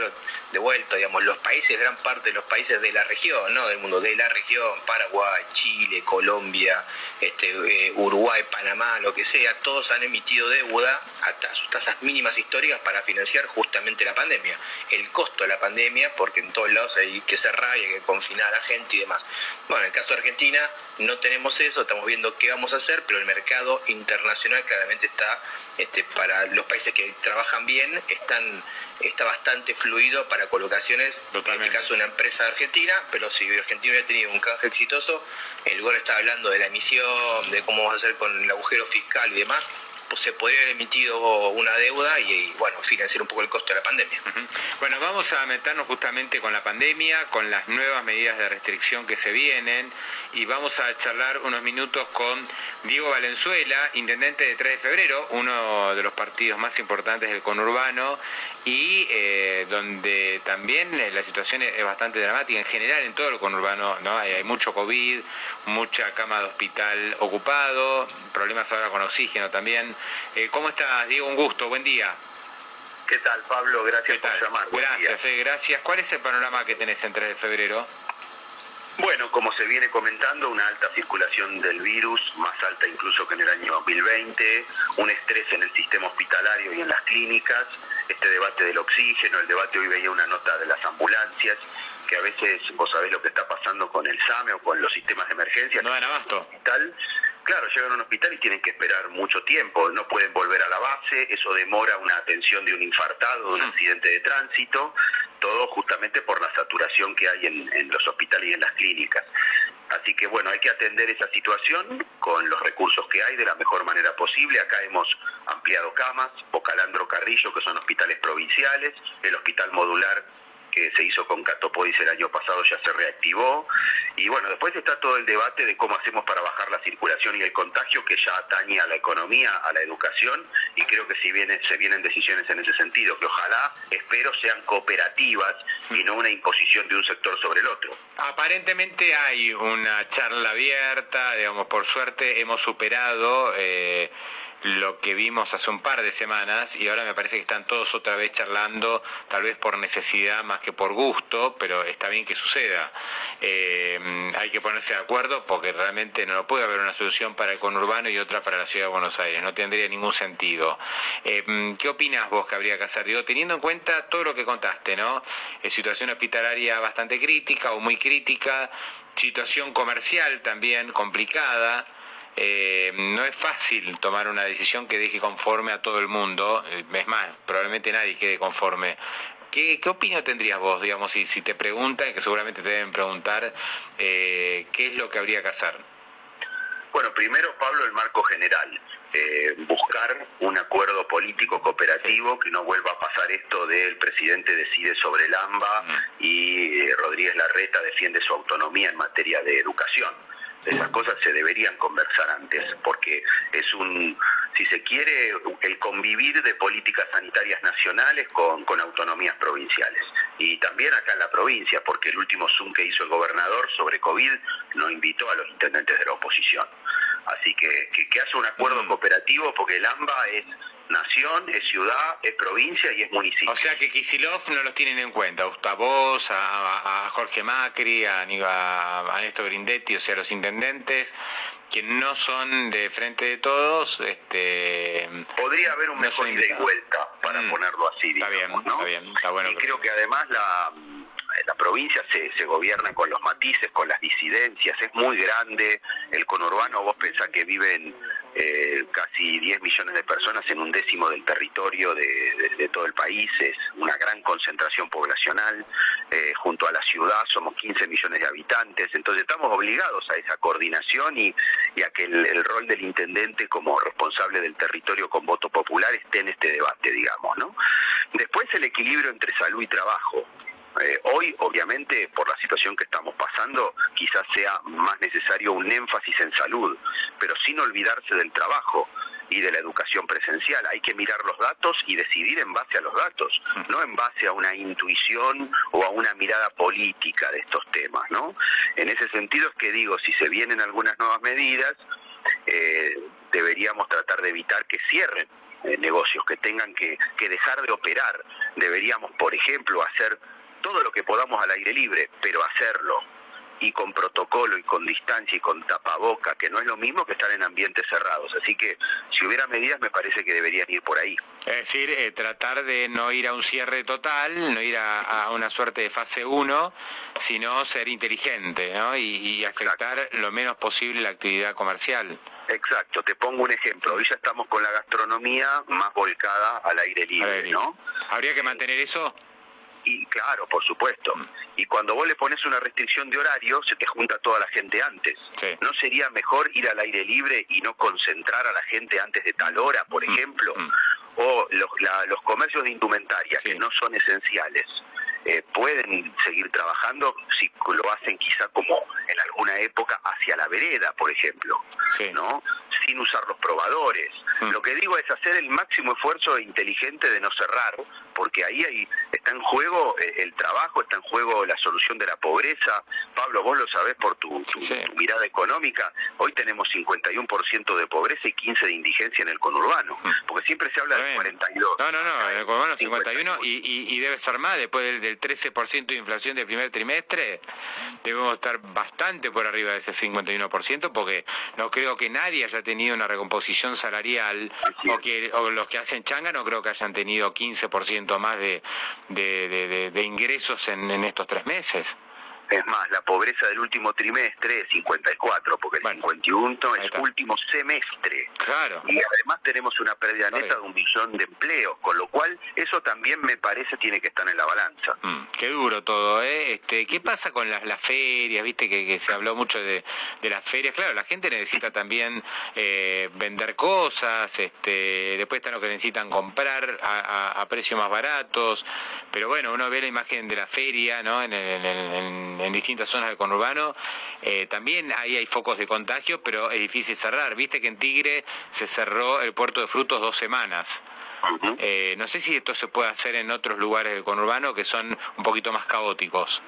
de vuelta, digamos, los países, gran parte de los países de la región, ¿no? Del mundo, de la región, Paraguay, Chile, Colombia, este, eh, Uruguay, Panamá, lo que sea, todos han emitido deuda a sus tasas mínimas históricas para financiar justamente la pandemia. El costo de la pandemia, porque en todos lados hay que cerrar y hay que confinar a la gente y demás. Bueno, en el caso de Argentina no tenemos eso, estamos viendo qué vamos a hacer, pero el mercado internacional claramente está, este, para los países que trabajan bien, están está bastante fluido para colocaciones, en este caso una empresa argentina, pero si Argentina hubiera tenido un canje exitoso, el GOR está hablando de la emisión, de cómo vamos a hacer con el agujero fiscal y demás, pues se podría haber emitido una deuda y, y, bueno, financiar un poco el costo de la pandemia. Bueno, vamos a meternos justamente con la pandemia, con las nuevas medidas de restricción que se vienen y vamos a charlar unos minutos con Diego Valenzuela, intendente de 3 de febrero, uno de los partidos más importantes del conurbano y eh, donde también eh, la situación es bastante dramática en general en todo el conurbano, ¿no? Hay, hay mucho COVID, mucha cama de hospital ocupado, problemas ahora con oxígeno también. Eh, ¿Cómo estás, Diego? Un gusto, buen día. ¿Qué tal, Pablo? Gracias por llamar. Gracias, eh, gracias. ¿Cuál es el panorama que tenés en 3 de febrero? Bueno, como se viene comentando, una alta circulación del virus, más alta incluso que en el año 2020, un estrés en el sistema hospitalario y en las clínicas, este debate del oxígeno, el debate hoy veía una nota de las ambulancias, que a veces vos sabés lo que está pasando con el SAME o con los sistemas de emergencia. No dan abasto. hospital, claro, llegan a un hospital y tienen que esperar mucho tiempo, no pueden volver a la base, eso demora una atención de un infartado, de un accidente de tránsito, todo justamente por la saturación que hay en, en los hospitales y en las clínicas. Así que bueno, hay que atender esa situación con los recursos que hay de la mejor manera posible. Acá hemos ampliado camas, Bocalandro Carrillo, que son hospitales provinciales, el hospital modular que se hizo con Catopodis el año pasado ya se reactivó. Y bueno, después está todo el debate de cómo hacemos para bajar la circulación y el contagio, que ya atañe a la economía, a la educación, y creo que si viene, se vienen decisiones en ese sentido, que ojalá, espero, sean cooperativas y no una imposición de un sector sobre el otro. Aparentemente hay una charla abierta, digamos, por suerte hemos superado... Eh, lo que vimos hace un par de semanas y ahora me parece que están todos otra vez charlando, tal vez por necesidad más que por gusto, pero está bien que suceda. Eh, hay que ponerse de acuerdo porque realmente no puede haber una solución para el conurbano y otra para la ciudad de Buenos Aires, no tendría ningún sentido. Eh, ¿Qué opinas vos que habría que hacer? Digo, teniendo en cuenta todo lo que contaste, ¿no? Eh, situación hospitalaria bastante crítica o muy crítica, situación comercial también complicada. Eh, no es fácil tomar una decisión que deje conforme a todo el mundo, eh, es más, probablemente nadie quede conforme. ¿Qué, qué opinión tendrías vos, digamos, si, si te preguntan, que seguramente te deben preguntar, eh, qué es lo que habría que hacer? Bueno, primero, Pablo, el marco general. buscar un acuerdo político cooperativo, que no vuelva a pasar esto de el presidente decide sobre el AMBA y Rodríguez Larreta defiende su autonomía en materia de educación esas cosas se deberían conversar antes, porque es un, si se quiere, el convivir de políticas sanitarias nacionales con, autonomías provinciales. Y también acá en la provincia, porque el último Zoom que hizo el gobernador sobre COVID no invitó a los intendentes de la oposición. Así que que, hace un acuerdo mm. cooperativo, porque el AMBA es nación, es ciudad, es provincia y es municipio. O sea que Kisilov no los tienen en cuenta, a vos, a, Jorge Macri, a, a, Néstor Grindetti, o sea, los intendentes que no son de frente de todos, este podría haber un mejor ida y vuelta para mm. ponerlo así, digamos, está bien, está bien, está bueno. Y creo que además la la provincia se, se, gobierna con los matices, con las disidencias, es muy grande, el conurbano vos pensás que viven eh, casi 10 millones de personas en un décimo del territorio de, todo el país, es una gran concentración poblacional, eh, junto a la ciudad somos 15 millones de habitantes, entonces estamos obligados a esa coordinación y, a que el, rol del intendente como responsable del territorio con voto popular esté en este debate, digamos, ¿no? Después el equilibrio entre salud y trabajo. Eh, hoy, obviamente, por la situación que estamos pasando, quizás sea más necesario un énfasis en salud, pero sin olvidarse del trabajo y de la educación presencial. Hay que mirar los datos y decidir en base a los datos, no en base a una intuición o a una mirada política de estos temas, ¿no? En ese sentido es que digo, si se vienen algunas nuevas medidas, eh, deberíamos tratar de evitar que cierren eh, negocios, que tengan que, que dejar de operar. Deberíamos, por ejemplo, hacer todo lo que podamos al aire libre, pero hacerlo y con protocolo y con distancia y con tapaboca, que no es lo mismo que estar en ambientes cerrados. Así que si hubiera medidas me parece que deberían ir por ahí. Es decir, eh, tratar de no ir a un cierre total, no ir a, una suerte de fase 1, sino ser inteligente ¿no? y, afectar lo menos posible la actividad comercial. Exacto, te pongo un ejemplo. Hoy ya estamos con la gastronomía más volcada al aire libre, ¿no? ¿Habría que mantener eso? Y claro, por supuesto. Y cuando vos le pones una restricción de horario, se te junta toda la gente antes. ¿No sería mejor ir al aire libre y no concentrar a la gente antes de tal hora, por mm, ejemplo? Mm. O los, los comercios de indumentaria, que no son esenciales, eh, pueden seguir trabajando si lo hacen quizá como en alguna época hacia la vereda, por ejemplo, ¿no? Sin usar los probadores. Mm. Lo que digo es hacer el máximo esfuerzo inteligente de no cerrar, porque ahí hay, está en juego eh, el trabajo, está en juego la solución de la pobreza. Pablo, vos lo sabés por tu, mirada económica. Hoy tenemos 51% de pobreza y 15% de indigencia en el conurbano, mm. porque siempre se habla de 42. No, no, no, en el conurbano 51 y, y, debe ser más después del, del 13% de inflación del primer trimestre. Debemos estar bastante por arriba de ese 51% porque no creo que nadie haya tenido una recomposición salarial o que o los que hacen changa no creo que hayan tenido 15% más de, de, ingresos en, estos tres meses. Es más, la pobreza del último trimestre es 54, porque el 51 es último semestre. Claro. Y además tenemos una pérdida neta de un billón de empleos, con lo cual eso también me parece tiene que estar en la balanza. Mm, qué duro todo, ¿eh? Este, ¿Qué pasa con las, las ferias? Viste que, se habló mucho de, las ferias. Claro, la gente necesita también eh, vender cosas, este, después están los que necesitan comprar a, precios más baratos. Pero bueno, uno ve la imagen de la feria, ¿no? En, en distintas zonas del conurbano, eh, también ahí hay focos de contagio, pero es difícil cerrar. Viste que en Tigre se cerró el puerto de frutos dos semanas. Eh, no sé si esto se puede hacer en otros lugares del conurbano que son un poquito más caóticos.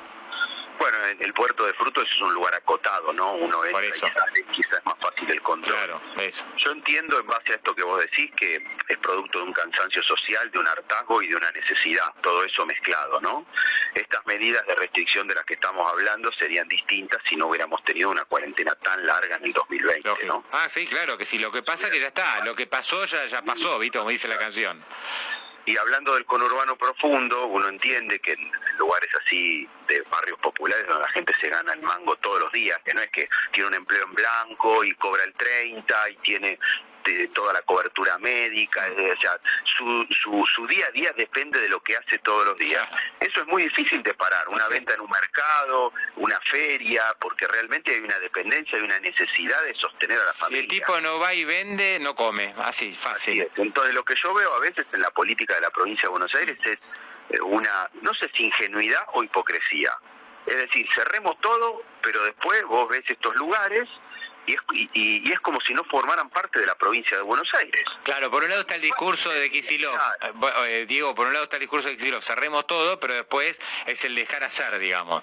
Bueno, el puerto de frutos es un lugar acotado, ¿no? Uno entra y sale, quizás es más fácil el control. Claro, eso. Yo entiendo en base a esto que vos decís que es producto de un cansancio social, de un hartazgo y de una necesidad, todo eso mezclado, ¿no? Estas medidas de restricción de las que estamos hablando serían distintas si no hubiéramos tenido una cuarentena tan larga en el 2020, ¿no? Ah, sí, claro, que si lo que pasa que ya está, lo que pasó ya, ya pasó, ¿viste? Como dice la canción. Y hablando del conurbano profundo, uno entiende que en lugares así de barrios populares donde la gente se gana el mango todos los días, que no es que tiene un empleo en blanco y cobra el 30 y tiene de toda la cobertura médica, o sea, su, su, su, día a día depende de lo que hace todos los días. Eso es muy difícil de parar, una venta en un mercado, una feria, porque realmente hay una dependencia, hay una necesidad de sostener a la familia. Si el tipo no va y vende, no come, así, fácil. Entonces lo que yo veo a veces en la política de la provincia de Buenos Aires es una, no sé si ingenuidad o hipocresía. Es decir, cerremos todo, pero después vos ves estos lugares y es, como si no formaran parte de la provincia de Buenos Aires. Claro, por un lado está el discurso de Kisilov, eh, eh, Diego, por un lado está el discurso de Kisilov, cerremos todo, pero después es el dejar hacer, digamos.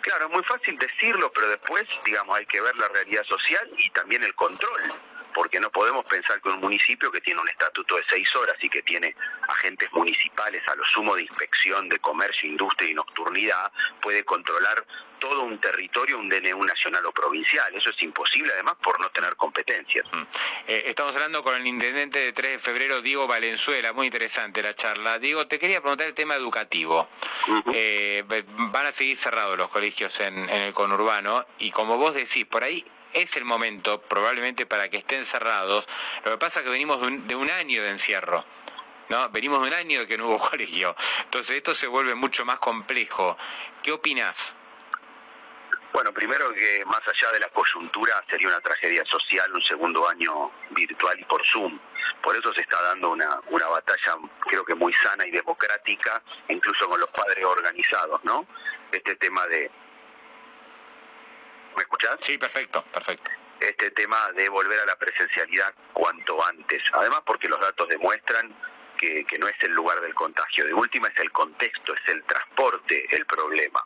Claro, es muy fácil decirlo, pero después, digamos, hay que ver la realidad social y también el control porque no podemos pensar que un municipio que tiene un estatuto de seis horas y que tiene agentes municipales a lo sumo de inspección de comercio, industria y nocturnidad puede controlar todo un territorio, un DNU nacional o provincial. Eso es imposible además por no tener competencias. Mm. Eh, estamos hablando con el intendente de 3 de febrero, Diego Valenzuela. Muy interesante la charla. Diego, te quería preguntar el tema educativo. Eh, van a seguir cerrados los colegios en, en el conurbano y como vos decís, por ahí es el momento probablemente para que estén cerrados. Lo que pasa es que venimos de un, año de encierro. ¿no? Venimos de un año de que no hubo colegio. Entonces esto se vuelve mucho más complejo. ¿Qué opinas? Bueno, primero que más allá de la coyuntura sería una tragedia social un segundo año virtual y por Zoom. Por eso se está dando una, una batalla creo que muy sana y democrática, incluso con los padres organizados, ¿no? Este tema de, ¿Me escuchás? Sí, perfecto, perfecto. Este tema de volver a la presencialidad cuanto antes. Además porque los datos demuestran que, que, no es el lugar del contagio. De última es el contexto, es el transporte el problema.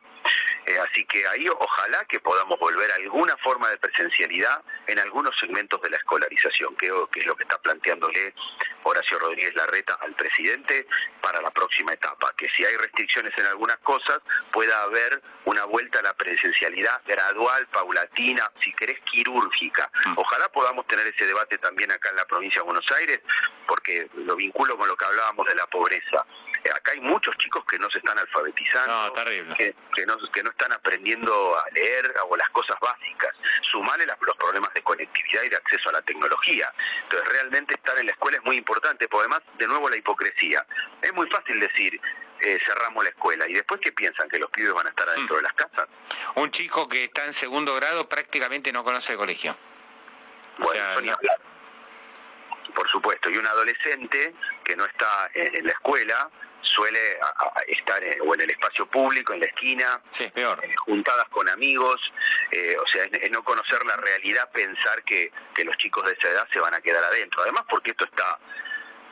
Eh, así que ahí ojalá que podamos volver a alguna forma de presencialidad en algunos segmentos de la escolarización, que, que es lo que está planteándole Horacio Rodríguez Larreta al presidente para la próxima etapa, que si hay restricciones en algunas cosas pueda haber una vuelta a la presencialidad gradual, paulatina, si querés quirúrgica. Mm. Ojalá podamos tener ese debate también acá en la provincia de Buenos Aires, porque lo vinculo con lo que hablábamos de la pobreza. Acá hay muchos chicos que no se están alfabetizando, Que, no, que no están aprendiendo a leer o las cosas básicas. Sumale los problemas de conectividad y de acceso a la tecnología. Entonces realmente estar en la escuela es muy importante, porque además, de nuevo, la hipocresía. Es muy fácil decir, eh, cerramos la escuela. ¿Y después qué piensan? ¿Que los pibes van a estar adentro mm. de las casas? Un chico que está en segundo grado prácticamente no conoce el colegio. Bueno, Por supuesto. Y un adolescente que no está en la escuela suele estar en, o en el espacio público, en la esquina, peor. Eh, juntadas con amigos, eh, o sea, es, no conocer la realidad, pensar que, que los chicos de esa edad se van a quedar adentro. Además, porque esto está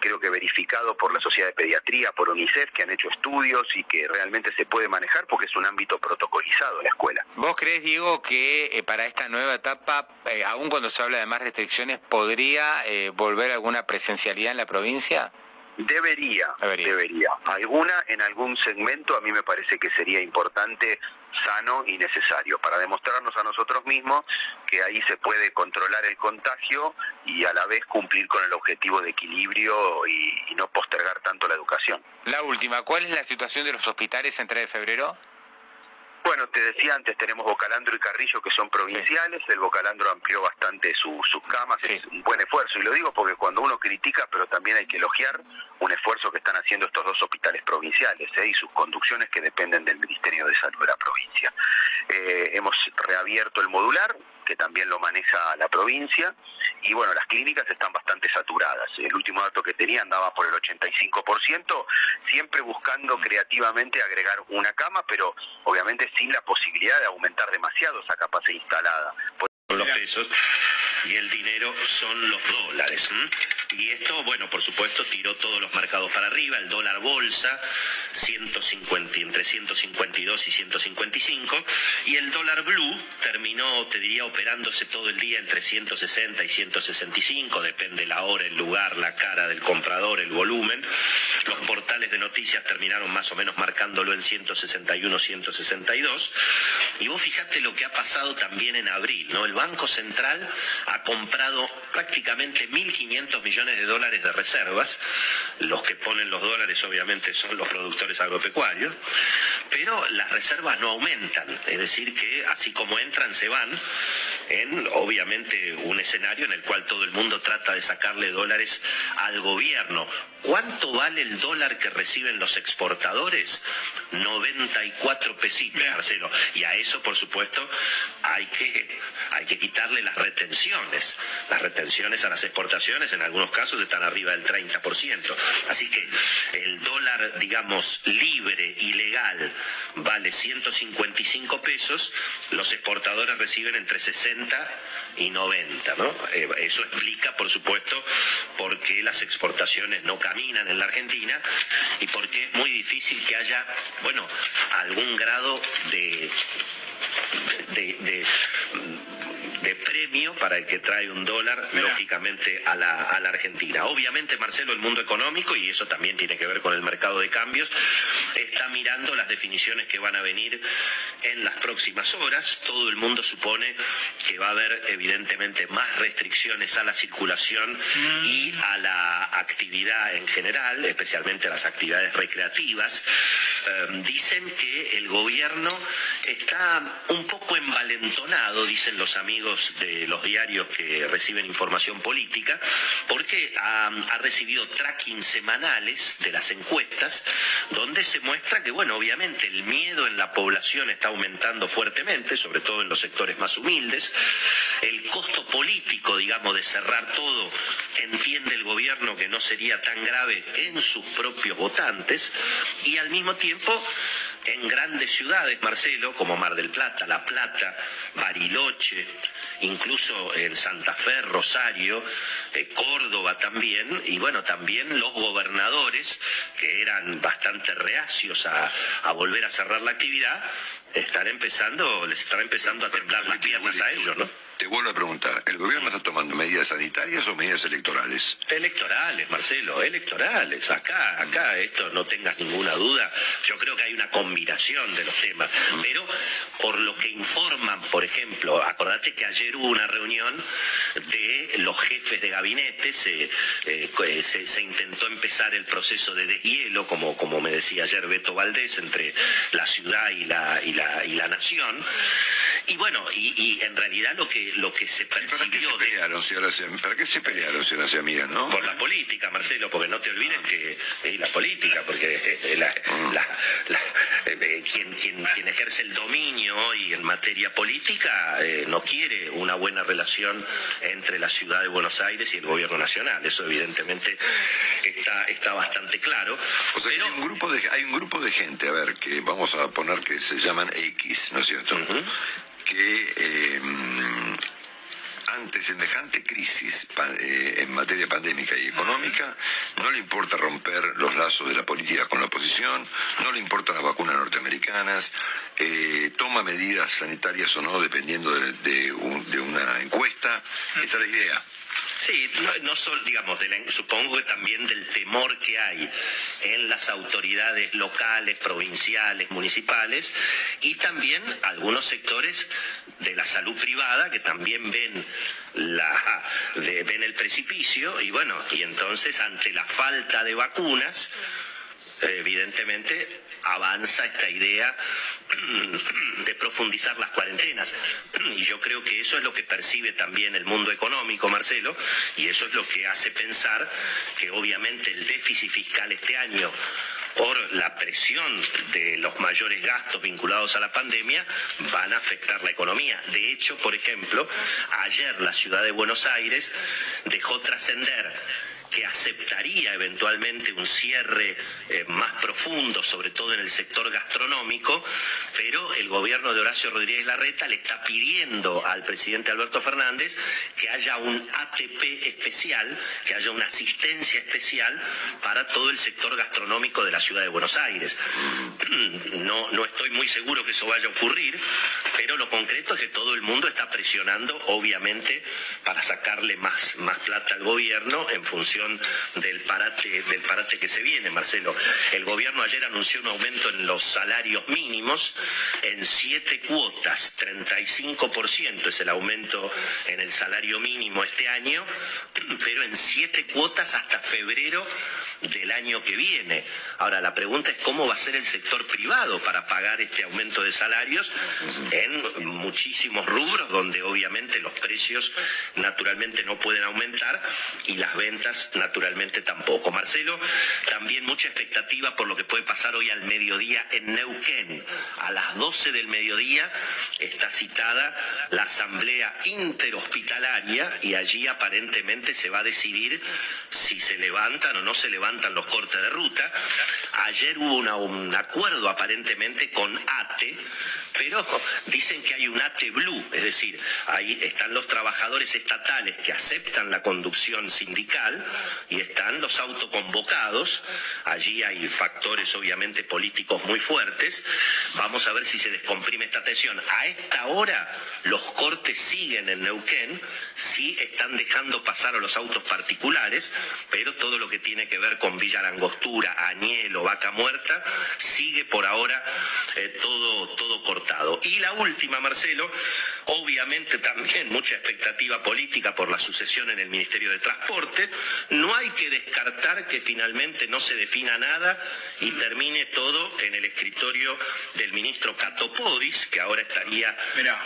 creo que verificado por la Sociedad de Pediatría, por UNICEF, que han hecho estudios y que realmente se puede manejar porque es un ámbito protocolizado la escuela. ¿Vos crees, Diego, que eh, para esta nueva etapa, aún cuando se habla de más restricciones, podría volver alguna presencialidad en la provincia? Debería, debería, Alguna en algún segmento a mí me parece que sería importante, sano y necesario para demostrarnos a nosotros mismos que ahí se puede controlar el contagio y a la vez cumplir con el objetivo de equilibrio y, no postergar tanto la educación. La última, ¿cuál es la situación de los hospitales en 3 de febrero? Bueno, te decía antes, tenemos Bocalandro y Carrillo que son provinciales, el Bocalandro amplió bastante sus camas, es un buen esfuerzo, y lo digo porque cuando uno critica, pero también hay que elogiar un esfuerzo que están haciendo estos dos hospitales provinciales ¿eh? y sus conducciones que dependen del Ministerio de Salud de la provincia. Eh, hemos reabierto el modular, que también lo maneja la provincia, y bueno, las clínicas están bastante saturadas. El último dato que tenía andaba por el 85%, siempre buscando creativamente agregar una cama, pero obviamente sin la posibilidad de aumentar demasiado esa capacidad instalada los pesos y el dinero son los dólares. Y esto, bueno, por supuesto, tiró todos los mercados para arriba, el dólar bolsa 150, entre 152 y 155, y el dólar blue terminó, te diría, operándose todo el día entre 160 y 165, depende la hora, el lugar, la cara del comprador, el volumen. Los portales de noticias terminaron más o menos marcándolo en 161, 162. Y vos fijate lo que ha pasado también en abril, ¿no? El Banco Central ha comprado prácticamente 1.500 millones de dólares de reservas. Los que ponen los dólares obviamente son los productores agropecuarios, pero las reservas no aumentan, es decir, que así como entran, se van en obviamente un escenario en el cual todo el mundo trata de sacarle dólares al gobierno. ¿Cuánto vale el dólar que reciben los exportadores? 94 pesitos, Marcelo. Y a eso, por supuesto, hay que, hay que quitarle las retenciones. Las retenciones a las exportaciones en algunos casos están arriba del 30%. Así que el dólar, digamos, libre y legal vale 155 pesos, los exportadores reciben entre 60 y 90, ¿no? Eh, eso explica, por supuesto, por qué las exportaciones no caminan en la Argentina y por qué es muy difícil que haya, bueno, algún grado de, de de premio para el que trae un dólar, lógicamente, a la, a la Argentina. Obviamente, Marcelo, el mundo económico, y eso también tiene que ver con el mercado de cambios, está mirando las definiciones que van a venir en las próximas horas. Todo el mundo supone que va a haber, evidentemente, más restricciones a la circulación y a la actividad en general, especialmente a las actividades recreativas. Em, dicen que el gobierno está un poco envalentonado, dicen los amigos de los diarios que reciben información política, porque ha, recibido tracking semanales de las encuestas, donde se muestra que, bueno, obviamente el miedo en la población está aumentando fuertemente, sobre todo en los sectores más humildes. El costo político, digamos, de cerrar todo, entiende el gobierno que no sería tan grave en sus propios votantes, y al mismo tiempo en grandes ciudades, Marcelo, como Mar del Plata, La Plata, Bariloche, incluso en Santa Fe, Rosario, eh, Córdoba también, y bueno, también los gobernadores, que eran bastante reacios a, a volver a cerrar la actividad, están empezando, les están empezando a temblar las piernas a ellos, ¿no? Te vuelvo a preguntar, ¿el gobierno está tomando medidas sanitarias o medidas electorales? Electorales, Marcelo, electorales. Acá, acá, esto no tengas ninguna duda. Yo creo que hay una combinación de los temas. Pero por lo que informan, por ejemplo, acordate que ayer hubo una reunión de los jefes de gabinete, se, eh, se, intentó empezar el proceso de deshielo, como, como me decía ayer Beto Valdés, entre la ciudad y la, y la, y la nación. Y bueno, y, en realidad lo que, lo que se percibió... ¿Para qué se pelearon, si ¿Para qué se pelearon, señoras y amigas, no? Por la política, Marcelo, porque no te olvides que... Eh, la política, porque eh, la, eh, quien, quien, quien, ejerce el dominio hoy en materia política no quiere una buena relación entre la ciudad de Buenos Aires y el gobierno nacional. Eso evidentemente está, está bastante claro. O sea, hay, un grupo de, hay un grupo de gente, a ver, que vamos a poner que se llaman X, ¿no es cierto? que em, ante semejante crisis eh, en materia pandémica y económica, no le importa romper los lazos de la política con la oposición, no le importan las vacunas norteamericanas, eh, toma medidas sanitarias o no dependiendo de, una encuesta. Esa es la idea. Sí, no, solo, digamos, supongo que también del temor que hay en las autoridades locales, provinciales, municipales y también algunos sectores de la salud privada que también ven la ven el precipicio y bueno, y entonces ante la falta de vacunas evidentemente avanza esta idea de profundizar las cuarentenas. Y yo creo que eso es lo que percibe también el mundo económico, Marcelo, y eso es lo que hace pensar que obviamente el déficit fiscal este año por la presión de los mayores gastos vinculados a la pandemia, van a afectar la economía. De hecho, por ejemplo, ayer la ciudad de Buenos Aires dejó trascender que aceptaría eventualmente un cierre eh, más profundo, sobre todo en el sector gastronómico, pero el gobierno de Horacio Rodríguez Larreta le está pidiendo al presidente Alberto Fernández que haya un ATP especial, que haya una asistencia especial para todo el sector gastronómico de la ciudad de Buenos Aires. No, no estoy muy seguro que eso vaya a ocurrir, pero lo concreto es que todo el mundo está presionando, obviamente, para sacarle más, más plata al gobierno en función del parate, del parate que se viene, Marcelo. El gobierno ayer anunció un aumento en los salarios mínimos en siete cuotas, 35% es el aumento en el salario mínimo este año, pero en siete cuotas hasta febrero del año que viene. Ahora, la pregunta es cómo va a ser el sector privado para pagar este aumento de salarios en muchísimos rubros donde obviamente los precios naturalmente no pueden aumentar y las ventas naturalmente tampoco. Marcelo, también mucha expectativa por lo que puede pasar hoy al mediodía en Neuquén. A las 12 del mediodía está citada la asamblea interhospitalaria y allí aparentemente se va a decidir si se levantan o no se levantan los cortes de ruta. Ayer hubo un acuerdo aparentemente con ATE, pero dicen que hay un ATE Blue, es decir, ahí están los trabajadores estatales que aceptan la conducción sindical y están los autoconvocados. Allí hay factores obviamente políticos muy fuertes. Vamos a ver si se descomprime esta tensión. A esta hora los cortes siguen en Neuquén, sí están dejando pasar a los autos particulares, pero todo lo que tiene que ver con Villa Langostura, Añelo, Vaca Muerta, sigue por ahora eh, todo, todo cortado. Y la última, Marcelo, obviamente también mucha expectativa política por la sucesión en el Ministerio de Transporte. No hay que descartar que finalmente no se defina nada y termine todo en el escritorio del ministro Cato Podis, que ahora estaría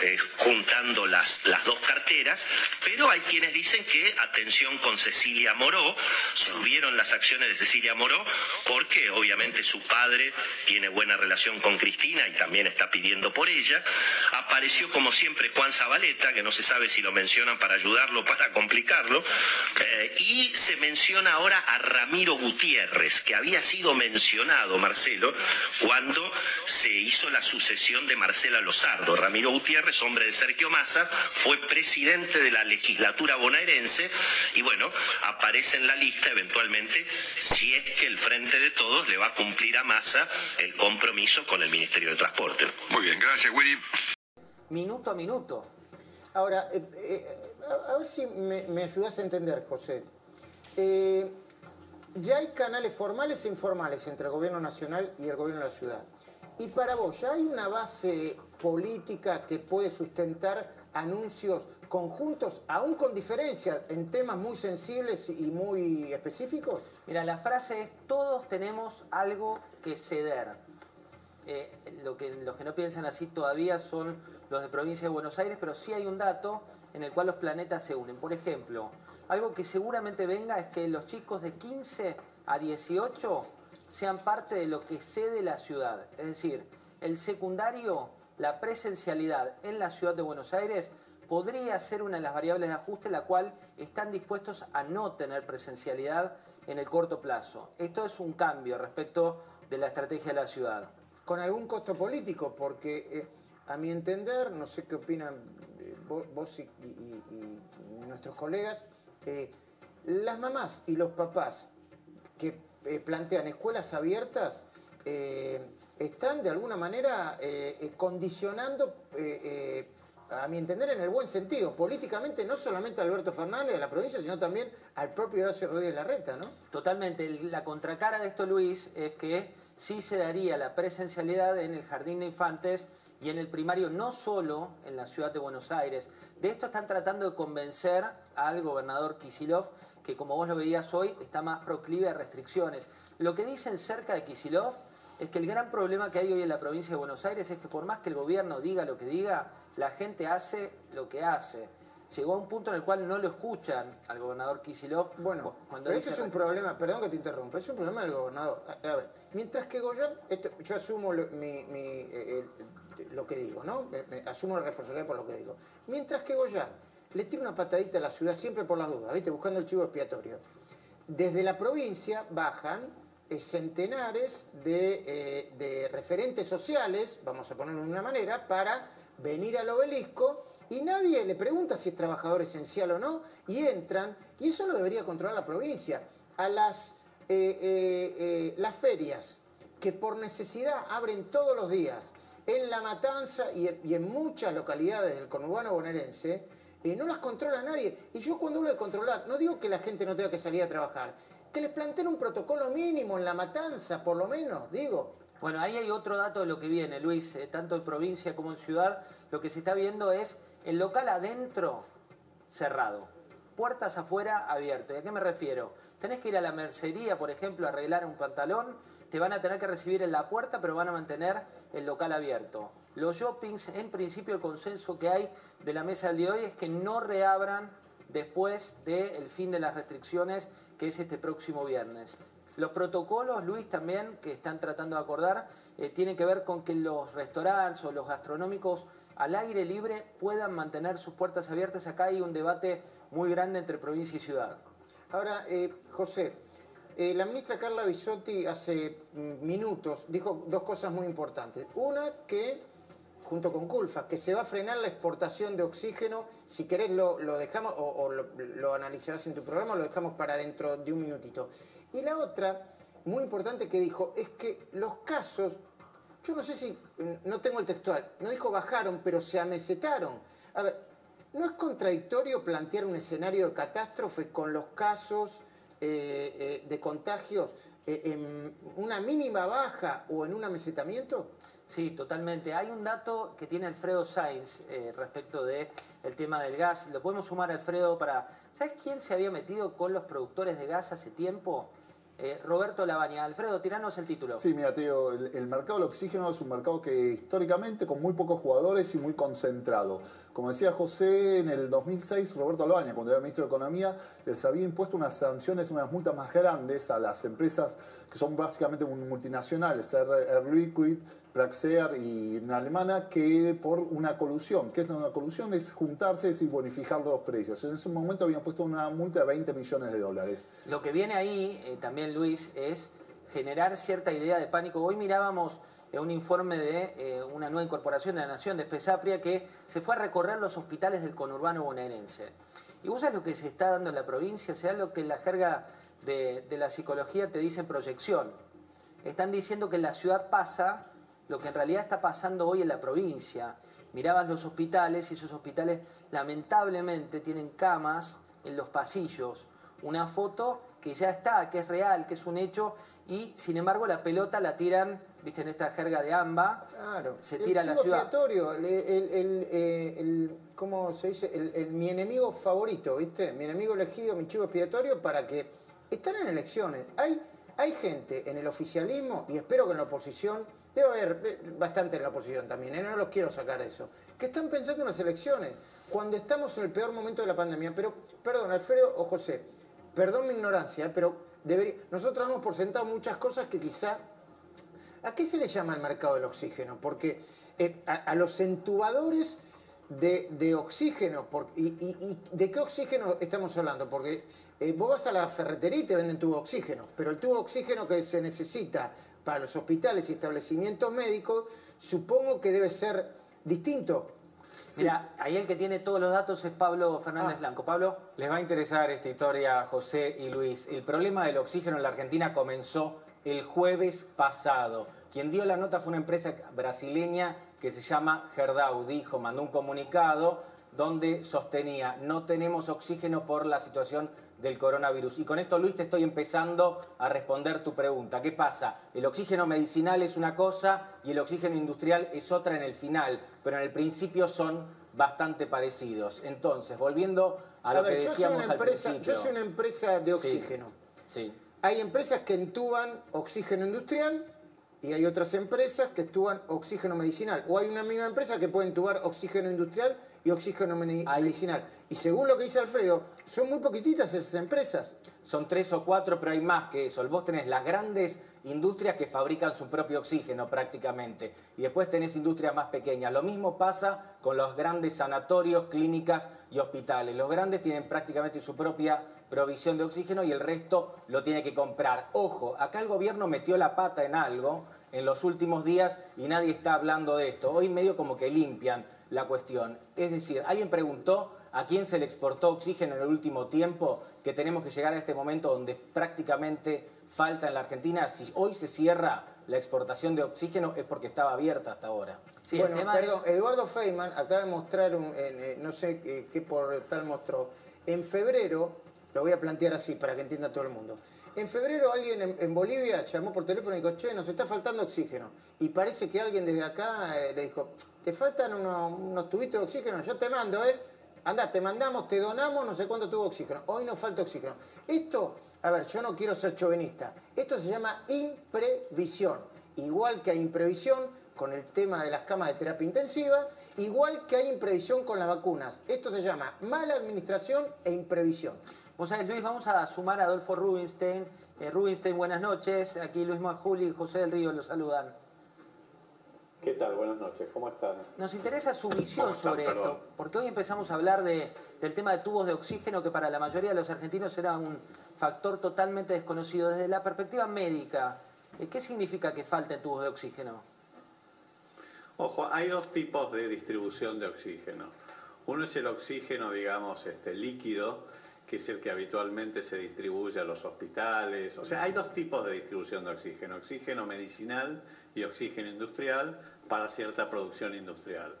eh, juntando las, las dos carteras, pero hay quienes dicen que atención con Cecilia Moró, subieron las acciones de Cecilia Moró porque obviamente su padre tiene buena relación con Cristina y también está pidiendo por ella. Apareció como siempre Juan Zabaleta, que no se sabe si lo mencionan para ayudarlo o para complicarlo, eh, y se menciona ahora a Ramiro Gutiérrez, que había sido mencionado, Marcelo, cuando se hizo la sucesión de Marcela Lozardo. Ramiro Gutiérrez, hombre de Sergio Massa, fue presidente de la legislatura bonaerense y bueno, aparece en la lista eventualmente si es que el Frente de Todos le va a cumplir a Massa el compromiso con el Ministerio de Transporte. Muy bien, gracias Willy. Minuto a minuto. Ahora, eh, eh, a, ver si me, me ayudas a entender, José. Eh, ya hay canales formales e informales entre el gobierno nacional y el gobierno de la ciudad. Y para vos, ¿ya hay una base política que puede sustentar anuncios conjuntos, aún con diferencia, en temas muy sensibles y muy específicos? Mira, la frase es, todos tenemos algo que ceder. Eh, lo que, los que no piensan así todavía son los de provincia de Buenos Aires, pero sí hay un dato en el cual los planetas se unen. Por ejemplo, algo que seguramente venga es que los chicos de 15 a 18 sean parte de lo que cede la ciudad. Es decir, el secundario, la presencialidad en la ciudad de Buenos Aires podría ser una de las variables de ajuste, la cual están dispuestos a no tener presencialidad en el corto plazo. Esto es un cambio respecto de la estrategia de la ciudad. Con algún costo político, porque eh, a mi entender, no sé qué opinan eh, vos, y nuestros colegas, eh, las mamás y los papás que eh, plantean escuelas abiertas eh, están de alguna manera condicionando, a mi entender, en el buen sentido, políticamente, no solamente a Alberto Fernández de la provincia, sino también al propio Horacio Rodríguez Larreta, ¿no? Totalmente. La contracara de esto, Luis, es que sí se daría la presencialidad en el Jardín de Infantes y en el primario no solo en la ciudad de Buenos Aires. De esto están tratando de convencer al gobernador Kisilov, que como vos lo veías hoy, está más proclive a restricciones. Lo que dicen cerca de Kisilov es que el gran problema que hay hoy en la provincia de Buenos Aires es que por más que el gobierno diga lo que diga, la gente hace lo que hace. Llegó a un punto en el cual no lo escuchan al gobernador Kisilov. Bueno, cuando pero dice este es un problema, perdón que te interrumpa, es un problema del gobernador. A, a ver, mientras que Goyán, esto- yo asumo lo, mi- mi, eh, el- lo que digo, ¿no? Asumo la responsabilidad por lo que digo. Mientras que Goyán le tira una patadita a la ciudad siempre por las dudas, ¿viste? Buscando el chivo expiatorio. Desde la provincia bajan eh, centenares de, eh, de referentes sociales, vamos a ponerlo de una manera, para venir al obelisco y nadie le pregunta si es trabajador esencial o no, y entran, y eso lo debería controlar la provincia. A las, eh, las ferias, que por necesidad abren todos los días, en La Matanza y, en muchas localidades del conurbano bonaerense, eh, no las controla nadie. Y yo cuando hablo de controlar, no digo que la gente no tenga que salir a trabajar, que les planteen un protocolo mínimo en La Matanza, por lo menos, digo. Bueno, ahí hay otro dato de lo que viene, Luis, eh, tanto en provincia como en ciudad, lo que se está viendo es el local adentro cerrado, puertas afuera abierto. ¿Y a qué me refiero? Tenés que ir a la mercería, por ejemplo, a arreglar un pantalón, te van a tener que recibir en la puerta, pero van a mantener el local abierto. Los shoppings, en principio el consenso que hay de la mesa del día de hoy es que no reabran después del fin de las restricciones, que es este próximo viernes. Los protocolos, Luis, también que están tratando de acordar, eh, tienen que ver con que los restaurantes o los gastronómicos al aire libre puedan mantener sus puertas abiertas. Acá hay un debate muy grande entre provincia y ciudad. Ahora, eh, José, eh, la ministra Carla Bisotti hace mm, minutos dijo dos cosas muy importantes. Una, que, junto con Culfa, que se va a frenar la exportación de oxígeno. Si querés lo, dejamos, o, o lo, lo analizarás en tu programa, lo dejamos para dentro de un minutito. Y la otra, muy importante que dijo, es que los casos, yo no sé si, mm, no tengo el textual, no dijo bajaron, pero se amesetaron. A ver, ¿no es contradictorio plantear un escenario de catástrofe con los casos eh, eh, de contagios eh, en una mínima baja o en un amesetamiento? Sí, totalmente. Hay un dato que tiene Alfredo Sainz eh, respecto del el tema del gas. Lo podemos sumar, Alfredo, para... ¿Sabes quién se había metido con los productores de gas hace tiempo? Eh, Roberto Labaña. Alfredo, tiranos el título. Sí, mira, Teo, el, el mercado del oxígeno es un mercado que históricamente con muy pocos jugadores y muy concentrado. Como decía José, en el 2006 Roberto Albaña, cuando era ministro de Economía, les había impuesto unas sanciones, unas multas más grandes a las empresas que son básicamente multinacionales, Air, Liquid, Praxair y una alemana, que por una colusión. ¿Qué es una colusión? Es juntarse y bonificar los precios. En ese momento habían puesto una multa de 20 millones de dólares. Lo que viene ahí eh, también, Luis, es generar cierta idea de pánico. Hoy mirábamos un informe de eh, una nueva incorporación de la Nación, de Espesapria, que se fue a recorrer los hospitales del conurbano bonaerense. Y vos sabés lo que se está dando en la provincia, sea lo que en la jerga de, de la psicología te dicen proyección. Están diciendo que en la ciudad pasa lo que en realidad está pasando hoy en la provincia. Mirabas los hospitales y esos hospitales lamentablemente tienen camas en los pasillos. Una foto que ya está, que es real, que es un hecho, y sin embargo la pelota la tiran, viste, en esta jerga de AMBA, Claro. se El tira a la ciudad. expiatorio, el, el- el, eh, el- ¿cómo se dice? El, mi enemigo favorito, ¿viste? Mi enemigo elegido, mi chivo expiatorio, para que están en elecciones. Hay, hay gente en el oficialismo, y espero que en la oposición, debe haber bastante en la oposición también, ¿eh? no los quiero sacar de eso, que están pensando en las elecciones, cuando estamos en el peor momento de la pandemia. Pero, perdón, Alfredo o José, perdón mi ignorancia, pero debería, nosotros damos por sentado muchas cosas que quizá ¿A qué se le llama el mercado del oxígeno? Porque eh, a, los entubadores de, oxígeno, y de qué oxígeno estamos hablando? Porque eh, vos vas a la ferretería y te venden tubo de oxígeno, pero el tubo de oxígeno que se necesita para los hospitales y establecimientos médicos, supongo que debe ser distinto. Mira, ahí el que tiene todos los datos es Pablo Fernández Ah. Blanco. Pablo. Les va a interesar esta historia, José y Luis. El problema del oxígeno en la Argentina comenzó el jueves pasado. Quien dio la nota fue una empresa brasileña que se llama Gerdau. Dijo, mandó un comunicado donde sostenía, no tenemos oxígeno por la situación del coronavirus. Y con esto, Luis, te estoy empezando a responder tu pregunta. ¿Qué pasa? El oxígeno medicinal es una cosa y el oxígeno industrial es otra en el final, pero en el principio son bastante parecidos. Entonces, volviendo a lo ver, que decíamos al empresa, principio. yo soy una empresa de oxígeno. Sí. Hay empresas que entuban oxígeno industrial y hay otras empresas que entuban oxígeno medicinal. O hay una misma empresa que puede entubar oxígeno industrial y oxígeno medicinal. Y según lo que dice Alfredo, son muy poquititas esas empresas. Son tres o cuatro, pero hay más que eso. Vos tenés las grandes industrias que fabrican su propio oxígeno prácticamente. Y después tenés industrias más pequeñas. Lo mismo pasa con los grandes sanatorios, clínicas y hospitales. Los grandes tienen prácticamente su propia provisión de oxígeno y el resto lo tiene que comprar. Ojo, acá el gobierno metió la pata en algo en los últimos días y nadie está hablando de esto. Hoy medio como que limpian la cuestión. Es decir, alguien preguntó a quién se le exportó oxígeno en el último tiempo, que tenemos que llegar a este momento donde prácticamente falta en la Argentina. Si hoy se cierra la exportación de oxígeno es porque estaba abierta hasta ahora. bueno, perdón, Eduardo Feynman acaba de mostrar, un, eh, no sé qué, qué portal mostró, en febrero, lo voy a plantear así para que entienda todo el mundo. En febrero alguien en, en Bolivia llamó por teléfono y dijo, che, nos está faltando oxígeno. Y parece que alguien desde acá eh, le dijo, te faltan unos, unos tubitos de oxígeno, yo te mando, ¿eh? Andá, te mandamos, te donamos, no sé cuánto tuvo oxígeno. Hoy nos falta oxígeno. Esto, a ver, yo no quiero ser chauvinista. Esto se llama imprevisión. Igual que hay imprevisión con el tema de las camas de terapia intensiva, igual que hay imprevisión con las vacunas. Esto se llama mala administración e imprevisión. Vos sabés, Luis, vamos a sumar a Adolfo Rubinstein. Eh, Rubinstein, buenas noches. Aquí Luis Majuli y José del Río los saludan. ¿Qué tal? Buenas noches, ¿cómo están? Nos interesa su visión sobre Perdón. esto, porque hoy empezamos a hablar de- del tema de tubos de oxígeno, que para la mayoría de los argentinos era un factor totalmente desconocido. Desde la perspectiva médica, eh, ¿qué significa que falten tubos de oxígeno? Ojo, hay dos tipos de distribución de oxígeno. Uno es el oxígeno, digamos, este líquido, que es el que habitualmente se distribuye a los hospitales. O sea, hay dos tipos de distribución de oxígeno, oxígeno medicinal y oxígeno industrial para cierta producción industrial.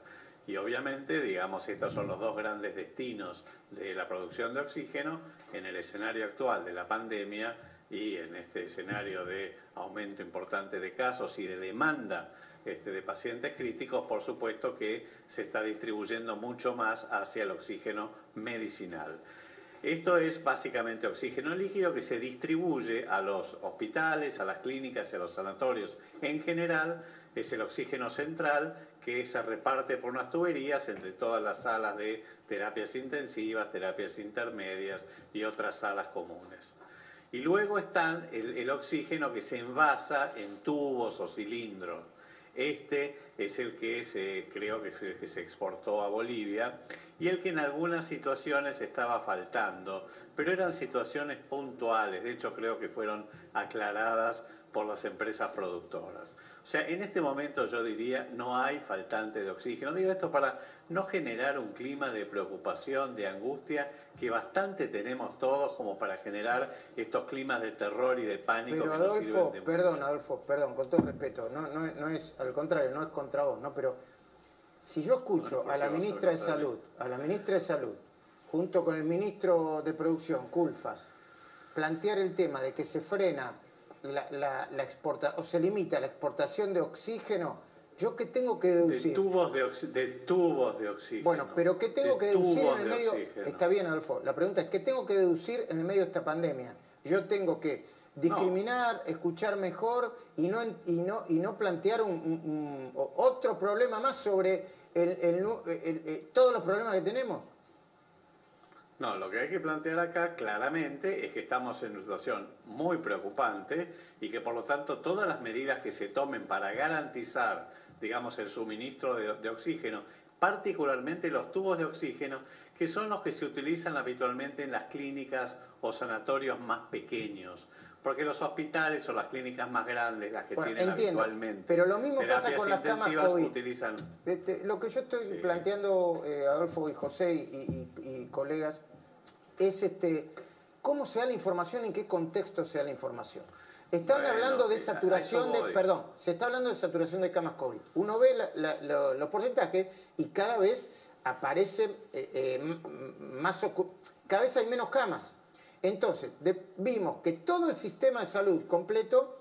Y obviamente, digamos, estos son los dos grandes destinos de la producción de oxígeno en el escenario actual de la pandemia y en este escenario de aumento importante de casos y de demanda este, de pacientes críticos, por supuesto que se está distribuyendo mucho más hacia el oxígeno medicinal. Esto es básicamente oxígeno líquido que se distribuye a los hospitales, a las clínicas y a los sanatorios. En general es el oxígeno central que se reparte por unas tuberías entre todas las salas de terapias intensivas, terapias intermedias y otras salas comunes. Y luego está el, el oxígeno que se envasa en tubos o cilindros. Este es el que se, creo que, el que se exportó a Bolivia y el que en algunas situaciones estaba faltando, pero eran situaciones puntuales, de hecho creo que fueron aclaradas por las empresas productoras. O sea, en este momento yo diría no hay faltante de oxígeno. Digo esto para no generar un clima de preocupación, de angustia, que bastante tenemos todos como para generar estos climas de terror y de pánico Pero que nos sirven Adolfo, de perdón, Adolfo, perdón, con todo respeto, no, no, no es, al contrario, no es contra vos, ¿no? Pero si yo escucho ¿por a la ministra de? Salud, a la ministra de Salud, junto con el ministro de Producción, Culfas, plantear el tema de que se frena la, la, la exporta, o se limita la exportación de oxígeno, ¿yo qué tengo que de deducir? tubos de, oxi- de tubos de oxígeno. Bueno, pero ¿qué tengo De que deducir en el de medio? oxígeno. Está bien, Adolfo. La pregunta es, ¿qué tengo que deducir en el medio de esta pandemia? Yo tengo que discriminar, escuchar mejor y no, y no, y no plantear un, un- un- o- otro problema más sobre el- el- todos los problemas que tenemos. No, lo que hay que plantear acá claramente es que estamos en una situación muy preocupante y que por lo tanto todas las medidas que se tomen para garantizar, digamos, el suministro de, de oxígeno, particularmente los tubos de oxígeno, que son los que se utilizan habitualmente en las clínicas o sanatorios más pequeños. Porque los hospitales o las clínicas más grandes, las que Bueno, tienen entiendo, habitualmente pero lo mismo pasa terapias con las camas intensivas, COVID. utilizan Este, lo que yo estoy planteando, eh, Adolfo y José y, y- y colegas, es este, cómo se da la información, en qué contexto se da la información. Están Bueno, hablando de saturación de, perdón, se está hablando de saturación de camas COVID. Uno ve la- la- lo- los porcentajes y cada vez aparece eh, eh, más, cada vez hay menos camas. Entonces, de- vimos que todo el sistema de salud completo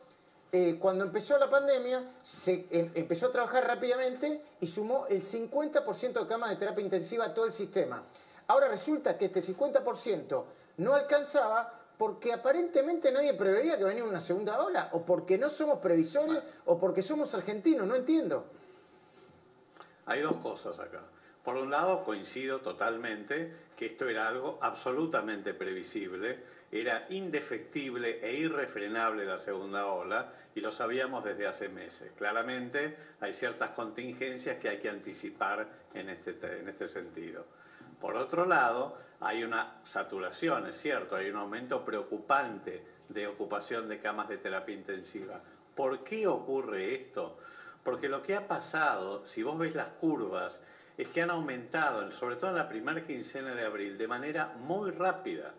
eh, cuando empezó la pandemia, se em- empezó a trabajar rápidamente y sumó el 50% de camas de terapia intensiva a todo el sistema. Ahora resulta que este 50% no alcanzaba porque aparentemente nadie preveía que venía una segunda ola, o porque no somos previsores, o porque somos argentinos, no entiendo. Hay dos cosas acá. Por un lado, coincido totalmente que esto era algo absolutamente previsible, era indefectible e irrefrenable la segunda ola y lo sabíamos desde hace meses. Claramente hay ciertas contingencias que hay que anticipar en este, en este sentido. Por otro lado, hay una saturación, es cierto, hay un aumento preocupante de ocupación de camas de terapia intensiva. ¿Por qué ocurre esto? Porque lo que ha pasado, si vos ves las curvas, es que han aumentado, sobre todo en la primera quincena de abril, de manera muy rápida.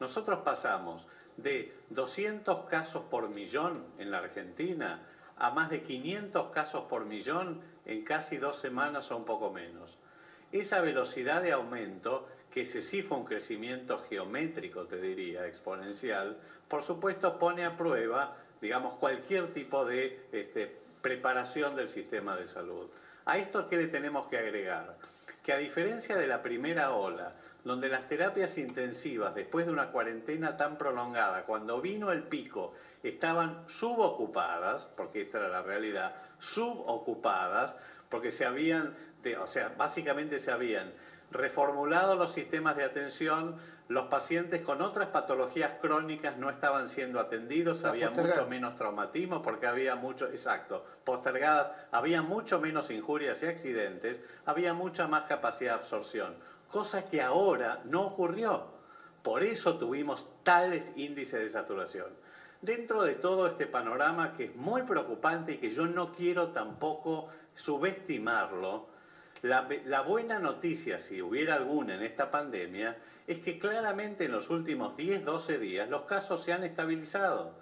Nosotros pasamos de 200 casos por millón en la Argentina a más de 500 casos por millón en casi dos semanas o un poco menos. Esa velocidad de aumento, que ese sí fue un crecimiento geométrico, te diría, exponencial, por supuesto pone a prueba, digamos, cualquier tipo de este, preparación del sistema de salud. ¿A esto qué le tenemos que agregar? Que a diferencia de la primera ola, donde las terapias intensivas, después de una cuarentena tan prolongada, cuando vino el pico, estaban subocupadas, porque esta era la realidad, subocupadas, porque se habían, o sea, básicamente se habían reformulado los sistemas de atención, los pacientes con otras patologías crónicas no estaban siendo atendidos, había mucho menos traumatismo porque había mucho, exacto, postergadas, había mucho menos injurias y accidentes, había mucha más capacidad de absorción, cosa que ahora no ocurrió. Por eso tuvimos tales índices de saturación. Dentro de todo este panorama que es muy preocupante y que yo no quiero tampoco subestimarlo, la, buena noticia, si hubiera alguna en esta pandemia, es que claramente en los últimos 10, 12 días los casos se han estabilizado.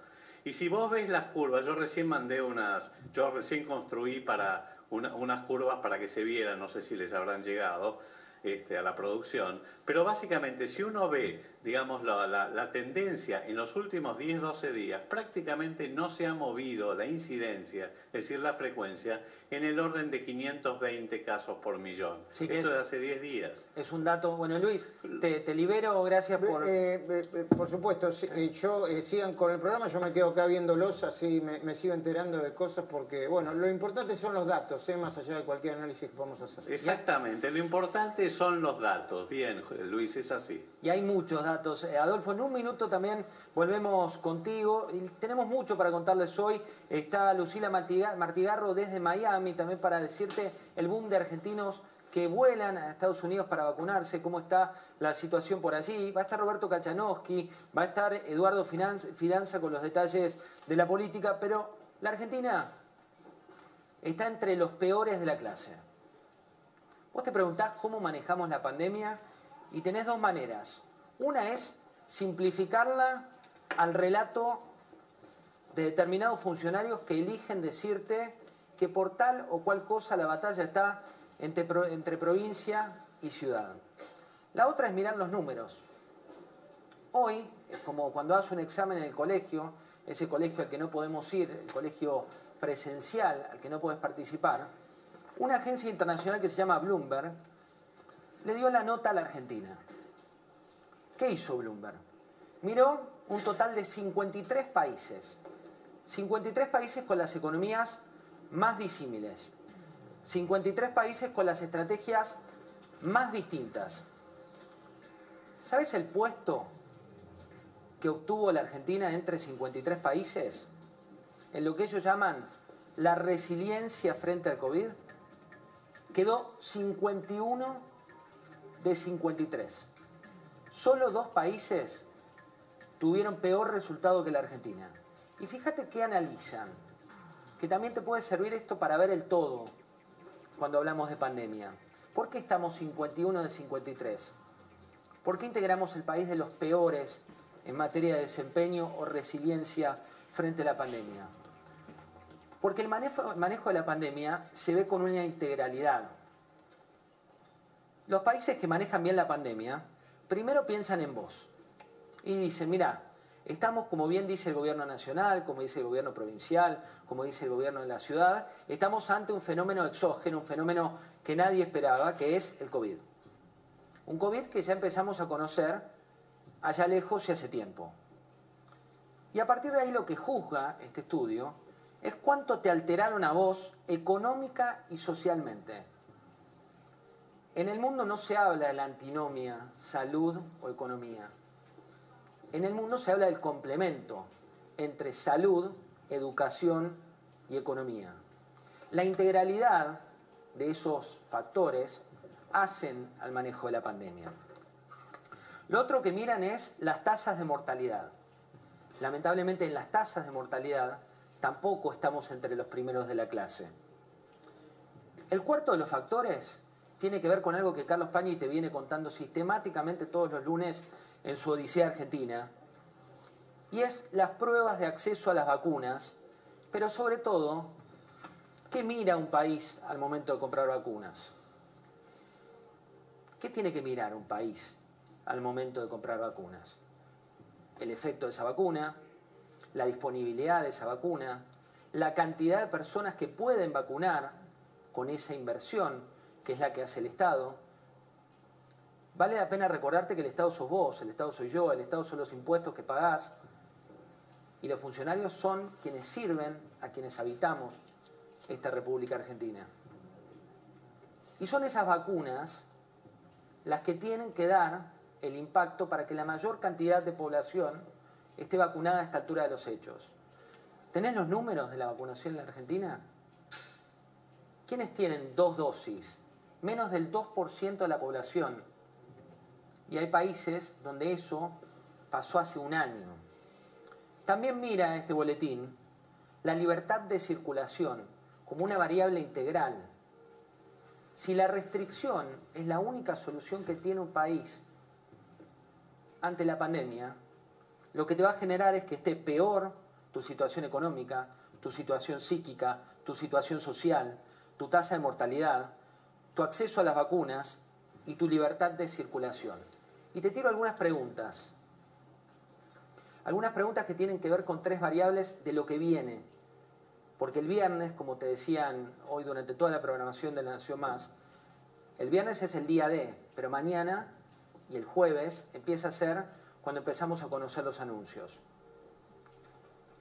Y si vos ves las curvas, yo recién mandé unas, yo recién construí para unas curvas para que se vieran, no sé si les habrán llegado, este, a la producción, pero básicamente si uno ve, digamos, la, tendencia en los últimos 10, 12 días, prácticamente no se ha movido la incidencia, es decir, la frecuencia, en el orden de 520 casos por millón. Esto es, de hace 10 días. Es un dato, bueno Luis, te, libero, gracias por... Eh, eh, eh, por supuesto, yo sigan con el programa, yo me quedo acá viéndolos, así me, sigo enterando de cosas porque, bueno, lo importante son los datos, más allá de cualquier análisis que podamos hacer. Exactamente, lo importante son los datos. Bien, Luis, es así. Y hay muchos datos. Eh, Adolfo, en un minuto también volvemos contigo. Y tenemos mucho para contarles hoy. Está Lucila Martigarro desde Miami también para decirte el boom de argentinos que vuelan a Estados Unidos para vacunarse, cómo está la situación por allí. Va a estar Roberto Kachanowski, va a estar Eduardo Fidanza con los detalles de la política, pero la Argentina está entre los peores de la clase. Vos te preguntás cómo manejamos la pandemia y tenés dos maneras. Una es simplificarla al relato de determinados funcionarios que eligen decirte que por tal o cual cosa la batalla está entre, entre provincia y ciudad. La otra es mirar los números. Hoy, como cuando haces un examen en el colegio, ese colegio al que no podemos ir, el colegio presencial al que no puedes participar, una agencia internacional que se llama Bloomberg le dio la nota a la Argentina. ¿Qué hizo Bloomberg? Miró un total de 53 países. 53 países con las economías más disímiles. 53 países con las estrategias más distintas. ¿Sabes el puesto que obtuvo la Argentina entre 53 países? En lo que ellos llaman la resiliencia frente al COVID. Quedó 51 de 53. Solo dos países tuvieron peor resultado que la Argentina. Y fíjate qué analizan, que también te puede servir esto para ver el todo cuando hablamos de pandemia. ¿Por qué estamos 51 de 53? ¿Por qué integramos el país de los peores en materia de desempeño o resiliencia frente a la pandemia? Porque el manejo, manejo de la pandemia se ve con una integralidad. Los países que manejan bien la pandemia, primero piensan en vos y dicen, mira, estamos, como bien dice el gobierno nacional, como dice el gobierno provincial, como dice el gobierno de la ciudad, estamos ante un fenómeno exógeno, un fenómeno que nadie esperaba, que es el COVID. Un COVID que ya empezamos a conocer allá lejos y hace tiempo. Y a partir de ahí lo que juzga este estudio es cuánto te alteraron a vos económica y socialmente. En el mundo no se habla de la antinomia, salud o economía. En el mundo se habla del complemento entre salud, educación y economía. La integralidad de esos factores hacen al manejo de la pandemia. Lo otro que miran es las tasas de mortalidad. Lamentablemente en las tasas de mortalidad tampoco estamos entre los primeros de la clase. El cuarto de los factores tiene que ver con algo que Carlos Pañi te viene contando sistemáticamente todos los lunes en su Odisea Argentina, y es las pruebas de acceso a las vacunas, pero sobre todo, ¿qué mira un país al momento de comprar vacunas? ¿Qué tiene que mirar un país al momento de comprar vacunas? El efecto de esa vacuna, la disponibilidad de esa vacuna, la cantidad de personas que pueden vacunar con esa inversión, que es la que hace el Estado. Vale la pena recordarte que el Estado sos vos, el Estado soy yo, el Estado son los impuestos que pagás y los funcionarios son quienes sirven a quienes habitamos esta República Argentina. Y son esas vacunas las que tienen que dar el impacto para que la mayor cantidad de población esté vacunada a esta altura de los hechos. ¿Tenés los números de la vacunación en la Argentina? ¿Quiénes tienen dos dosis? Menos del 2% de la población. Y hay países donde eso pasó hace un año. También mira este boletín la libertad de circulación como una variable integral. Si la restricción es la única solución que tiene un país ante la pandemia, lo que te va a generar es que esté peor tu situación económica, tu situación psíquica, tu situación social, tu tasa de mortalidad, tu acceso a las vacunas y tu libertad de circulación. Y te tiro algunas preguntas. Algunas preguntas que tienen que ver con tres variables de lo que viene. Porque el viernes, como te decían hoy durante toda la programación de la Nación Más, el viernes es el día D, pero mañana y el jueves empieza a ser cuando empezamos a conocer los anuncios.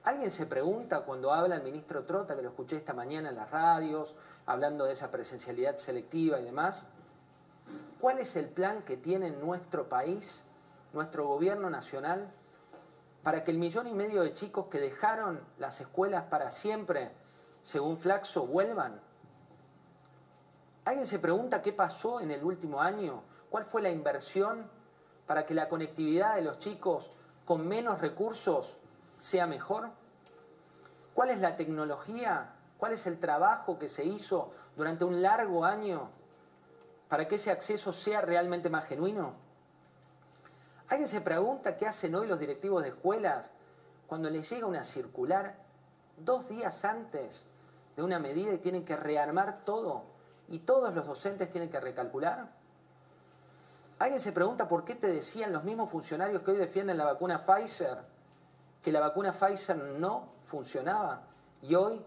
¿Alguien se pregunta cuando habla el ministro Trota, que lo escuché esta mañana en las radios, hablando de esa presencialidad selectiva y demás? ¿Cuál es el plan que tiene nuestro país, nuestro gobierno nacional, para que el millón y medio de chicos que dejaron las escuelas para siempre, según Flaxo, vuelvan? ¿Alguien se pregunta qué pasó en el último año? ¿Cuál fue la inversión para que la conectividad de los chicos con menos recursos sea mejor? ¿Cuál es la tecnología? ¿Cuál es el trabajo que se hizo durante un largo año para que ese acceso sea realmente más genuino? ¿Alguien se pregunta qué hacen hoy los directivos de escuelas cuando les llega una circular dos días antes de una medida y tienen que rearmar todo y todos los docentes tienen que recalcular? ¿Alguien se pregunta por qué te decían los mismos funcionarios que hoy defienden la vacuna Pfizer que la vacuna Pfizer no funcionaba? Y hoy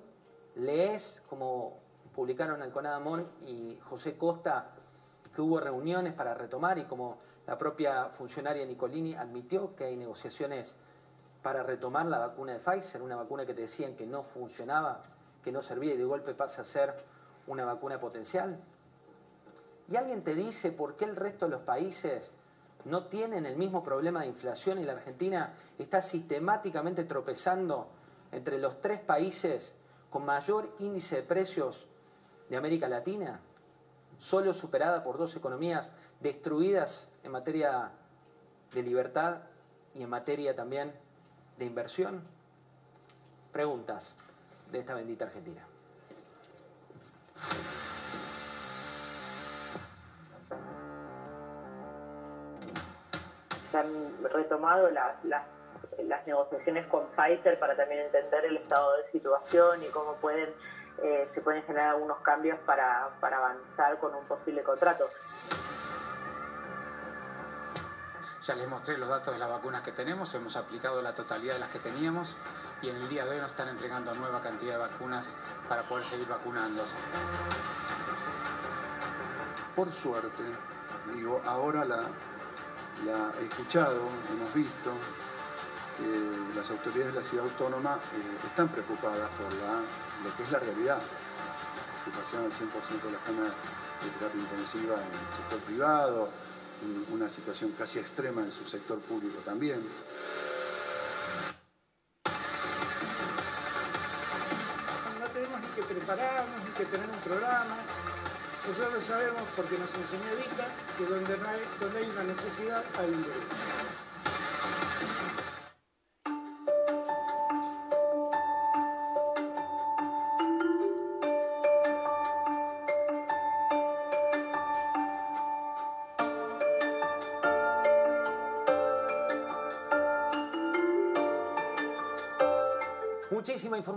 lees, como publicaron Alconada y José Costa, que hubo reuniones para retomar y como la propia funcionaria Nicolini admitió que hay negociaciones para retomar la vacuna de Pfizer, una vacuna que te decían que no funcionaba, que no servía y de golpe pasa a ser una vacuna potencial. ¿Y alguien te dice por qué el resto de los países no tienen el mismo problema de inflación y la Argentina está sistemáticamente tropezando entre los tres países con mayor índice de precios de América Latina, solo superada por dos economías destruidas en materia de libertad y en materia también de inversión? Preguntas de esta bendita Argentina. Se han retomado las, negociaciones con Pfizer para también entender el estado de situación y cómo pueden eh, se pueden generar algunos cambios para, para avanzar con un posible contrato. Ya les mostré los datos de las vacunas que tenemos, hemos aplicado la totalidad de las que teníamos y en el día de hoy nos están entregando nueva cantidad de vacunas para poder seguir vacunando. Por suerte, Digo, ahora la, la he escuchado, hemos visto que las autoridades de la ciudad autónoma eh, están preocupadas por la, lo que es la realidad. Ocupación al 100% de las camas de terapia intensiva en el sector privado, un- una situación casi extrema en su sector público también. No tenemos ni que prepararnos, ni que tener un programa. Nosotros sabemos, porque nos enseñó Evita, que donde, hay, donde hay una necesidad hay un derecho.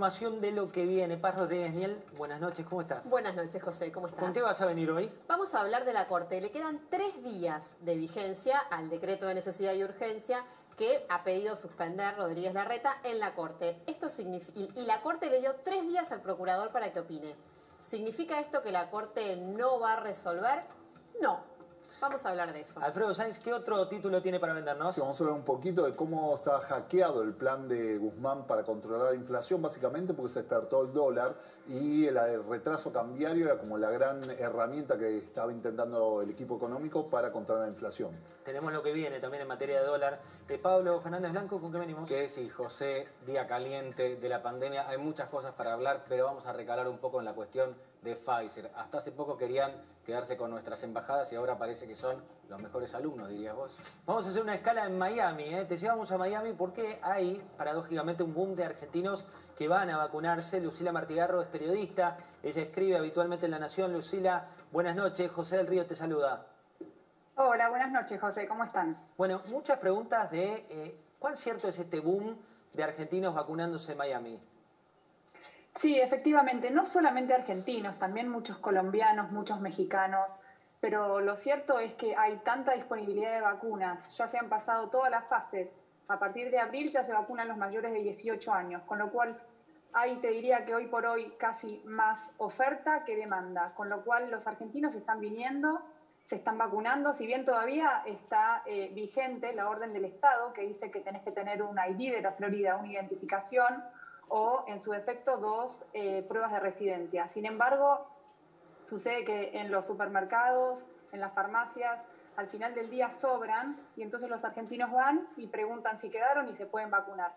Información de lo que viene. Paz Rodríguez Niel, buenas noches, ¿cómo estás? Buenas noches, José, ¿cómo estás? ¿Con qué vas a venir hoy? Vamos a hablar de la Corte. Le quedan tres días de vigencia al decreto de necesidad y urgencia que ha pedido suspender Rodríguez Larreta en la Corte. Esto significa, y, y la Corte le dio tres días al procurador para que opine. ¿Significa esto que la Corte no va a resolver? No. Vamos a hablar de eso. Alfredo Sáenz, ¿qué otro título tiene para vendernos? Sí, vamos a hablar un poquito de cómo está hackeado el plan de Guzmán para controlar la inflación, básicamente porque se despertó el dólar y el, el retraso cambiario era como la gran herramienta que estaba intentando el equipo económico para controlar la inflación. Tenemos lo que viene también en materia de dólar. Eh, Pablo Fernández Blanco, ¿con qué venimos? Que si José, día caliente de la pandemia, hay muchas cosas para hablar, pero vamos a recalar un poco en la cuestión de Pfizer. Hasta hace poco querían quedarse con nuestras embajadas y ahora parece que son los mejores alumnos, dirías vos. Vamos a hacer una escala en Miami. ¿eh? Te llevamos a Miami porque hay, paradójicamente, un boom de argentinos que van a vacunarse. Lucila Martigarro es periodista, ella escribe habitualmente en La Nación. Lucila, buenas noches. José del Río te saluda. Hola, buenas noches, José. ¿Cómo están? Bueno, muchas preguntas de eh, cuán cierto es este boom de argentinos vacunándose en Miami. Sí, efectivamente, no solamente argentinos, también muchos colombianos, muchos mexicanos, pero lo cierto es que hay tanta disponibilidad de vacunas, ya se han pasado todas las fases. A partir de abril ya se vacunan los mayores de 18 años, con lo cual ahí te diría que hoy por hoy casi más oferta que demanda, con lo cual los argentinos están viniendo, se están vacunando, si bien todavía está eh, vigente la orden del Estado que dice que tenés que tener un ID de la Florida, una identificación o en su defecto dos eh, pruebas de residencia. Sin embargo, sucede que en los supermercados, en las farmacias, al final del día sobran y entonces los argentinos van y preguntan si quedaron y se pueden vacunar.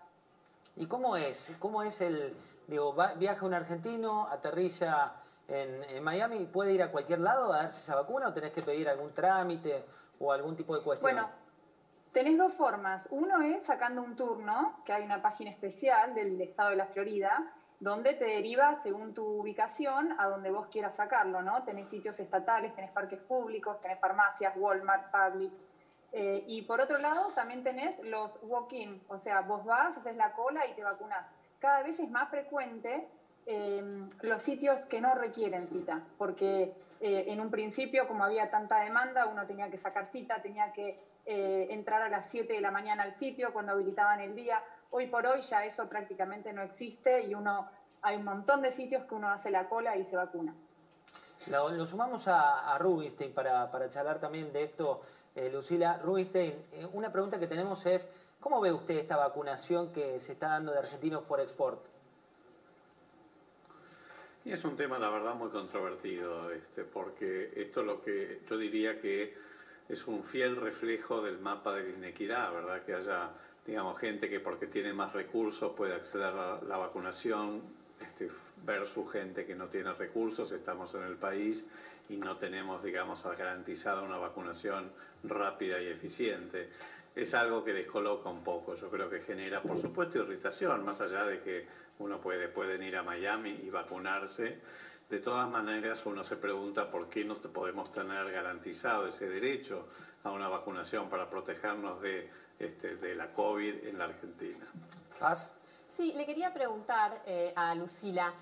¿Y cómo es? ¿Cómo es el, digo, va- viaja un argentino, aterriza en, en Miami y puede ir a cualquier lado a darse esa vacuna o tenés que pedir algún trámite o algún tipo de cuestión? Bueno, tenés dos formas. Uno es sacando un turno, que hay una página especial del estado de la Florida, donde te deriva según tu ubicación a donde vos quieras sacarlo, ¿no? Tenés sitios estatales, tenés parques públicos, tenés farmacias, Walmart, Publix. Eh, y por otro lado, también tenés los walk-in, o sea, vos vas, haces la cola y te vacunás. Cada vez es más frecuente eh, los sitios que no requieren cita, porque eh, en un principio, como había tanta demanda, uno tenía que sacar cita, tenía que eh, entrar a las 7 de la mañana al sitio cuando habilitaban el día. Hoy por hoy ya eso prácticamente no existe y uno hay un montón de sitios que uno hace la cola y se vacuna. Lo, lo sumamos a, a Rubinstein para, para charlar también de esto, eh, Lucila. Rubinstein, eh, una pregunta que tenemos es, ¿cómo ve usted esta vacunación que se está dando de argentinos for export? Y es un tema, la verdad, muy controvertido, este, porque esto lo que yo diría que es un fiel reflejo del mapa de la inequidad, ¿verdad? Que haya, digamos, gente que porque tiene más recursos puede acceder a la vacunación este, versus gente que no tiene recursos. Estamos en el país y no tenemos, digamos, garantizada una vacunación rápida y eficiente. Es algo que descoloca un poco, yo creo que genera, por supuesto, irritación, más allá de que uno puede pueden ir a Miami y vacunarse. De todas maneras, uno se pregunta por qué no podemos tener garantizado ese derecho a una vacunación para protegernos de, este, de la COVID en la Argentina. ¿Paz? Sí, le quería preguntar eh, a Lucila,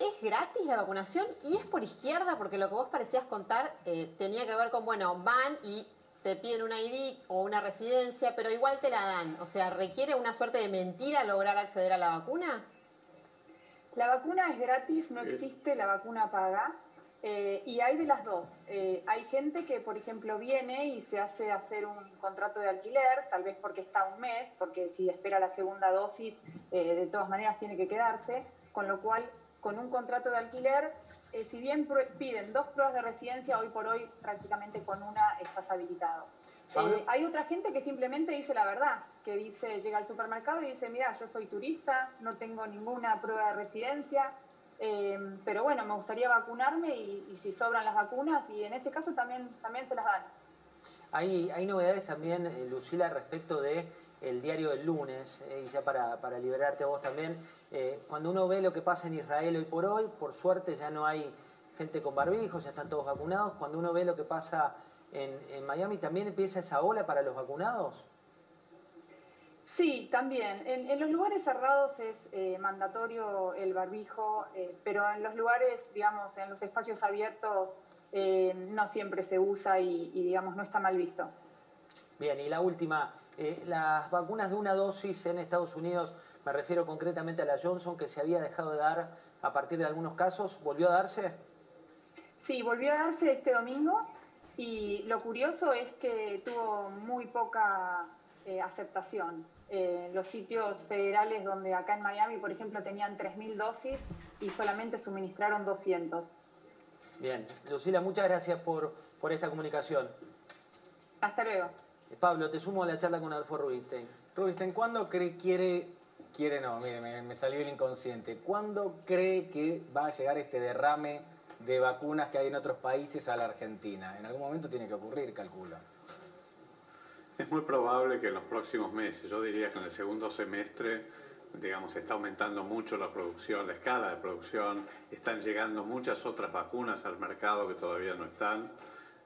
¿es gratis la vacunación y es por izquierda? Porque lo que vos parecías contar eh, tenía que ver con, bueno, van y te piden una ID o una residencia, pero igual te la dan. O sea, ¿requiere una suerte de mentira lograr acceder a la vacuna? La vacuna es gratis, no existe la vacuna paga. Eh, y hay de las dos. Eh, hay gente que, por ejemplo, viene y se hace hacer un contrato de alquiler, tal vez porque está un mes, porque si espera la segunda dosis, eh, de todas maneras tiene que quedarse, con lo cual, con un contrato de alquiler, si bien piden dos pruebas de residencia, hoy por hoy prácticamente con una estás habilitado. Hay otra gente que simplemente dice la verdad, que dice, llega al supermercado y dice, mira, yo soy turista, no tengo ninguna prueba de residencia, Em, pero bueno, me gustaría vacunarme y, si sobran las vacunas, y en ese caso también, también se las dan. Hay, hay novedades también, eh, Lucila, respecto de el diario del lunes, eh, y ya para, para, liberarte a vos también. Eh, cuando uno ve lo que pasa en Israel hoy por hoy, por suerte ya no hay gente con barbijos, ya están todos vacunados. Cuando uno ve lo que pasa en, en Miami, ¿también empieza esa ola para los vacunados? Sí, también. En, los lugares cerrados es eh, mandatorio el barbijo, eh, pero en los lugares, digamos, en los espacios abiertos eh, no siempre se usa y, digamos, no está mal visto. Bien, y la última, las vacunas de una dosis en Estados Unidos, me refiero concretamente a la Johnson, que se había dejado de dar a partir de algunos casos, ¿volvió a darse? Sí, volvió a darse este domingo y lo curioso es que tuvo muy poca aceptación. Eh, los sitios federales donde acá en Miami, por ejemplo, tenían 3.000 dosis y solamente suministraron 200. Bien, Lucila, muchas gracias por, por esta comunicación. Hasta luego. Eh, Pablo, te sumo a la charla con Alfo Rubinstein. Rubinstein, ¿cuándo cree, quiere, quiere no, mire, me, me salió el inconsciente, ¿cuándo cree que va a llegar este derrame de vacunas que hay en otros países a la Argentina? En algún momento tiene que ocurrir, calcula. Es muy probable que en los próximos meses, yo diría que en el segundo semestre, digamos, está aumentando mucho la producción, la escala de producción, están llegando muchas otras vacunas al mercado que todavía no están,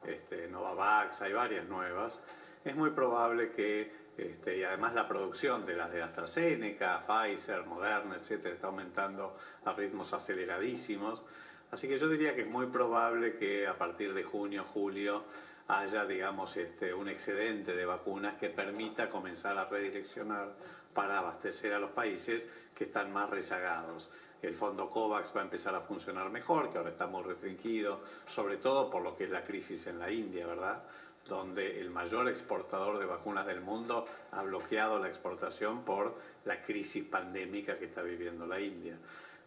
este, Novavax, hay varias nuevas. Es muy probable que, este, y además la producción de las de AstraZeneca, Pfizer, Moderna, etcétera, está aumentando a ritmos aceleradísimos. Así que yo diría que es muy probable que a partir de junio, julio, haya, digamos, este, un excedente de vacunas que permita comenzar a redireccionar para abastecer a los países que están más rezagados. El fondo COVAX va a empezar a funcionar mejor, que ahora está muy restringido, sobre todo por lo que es la crisis en la India, ¿verdad? donde el mayor exportador de vacunas del mundo ha bloqueado la exportación por la crisis pandémica que está viviendo la India.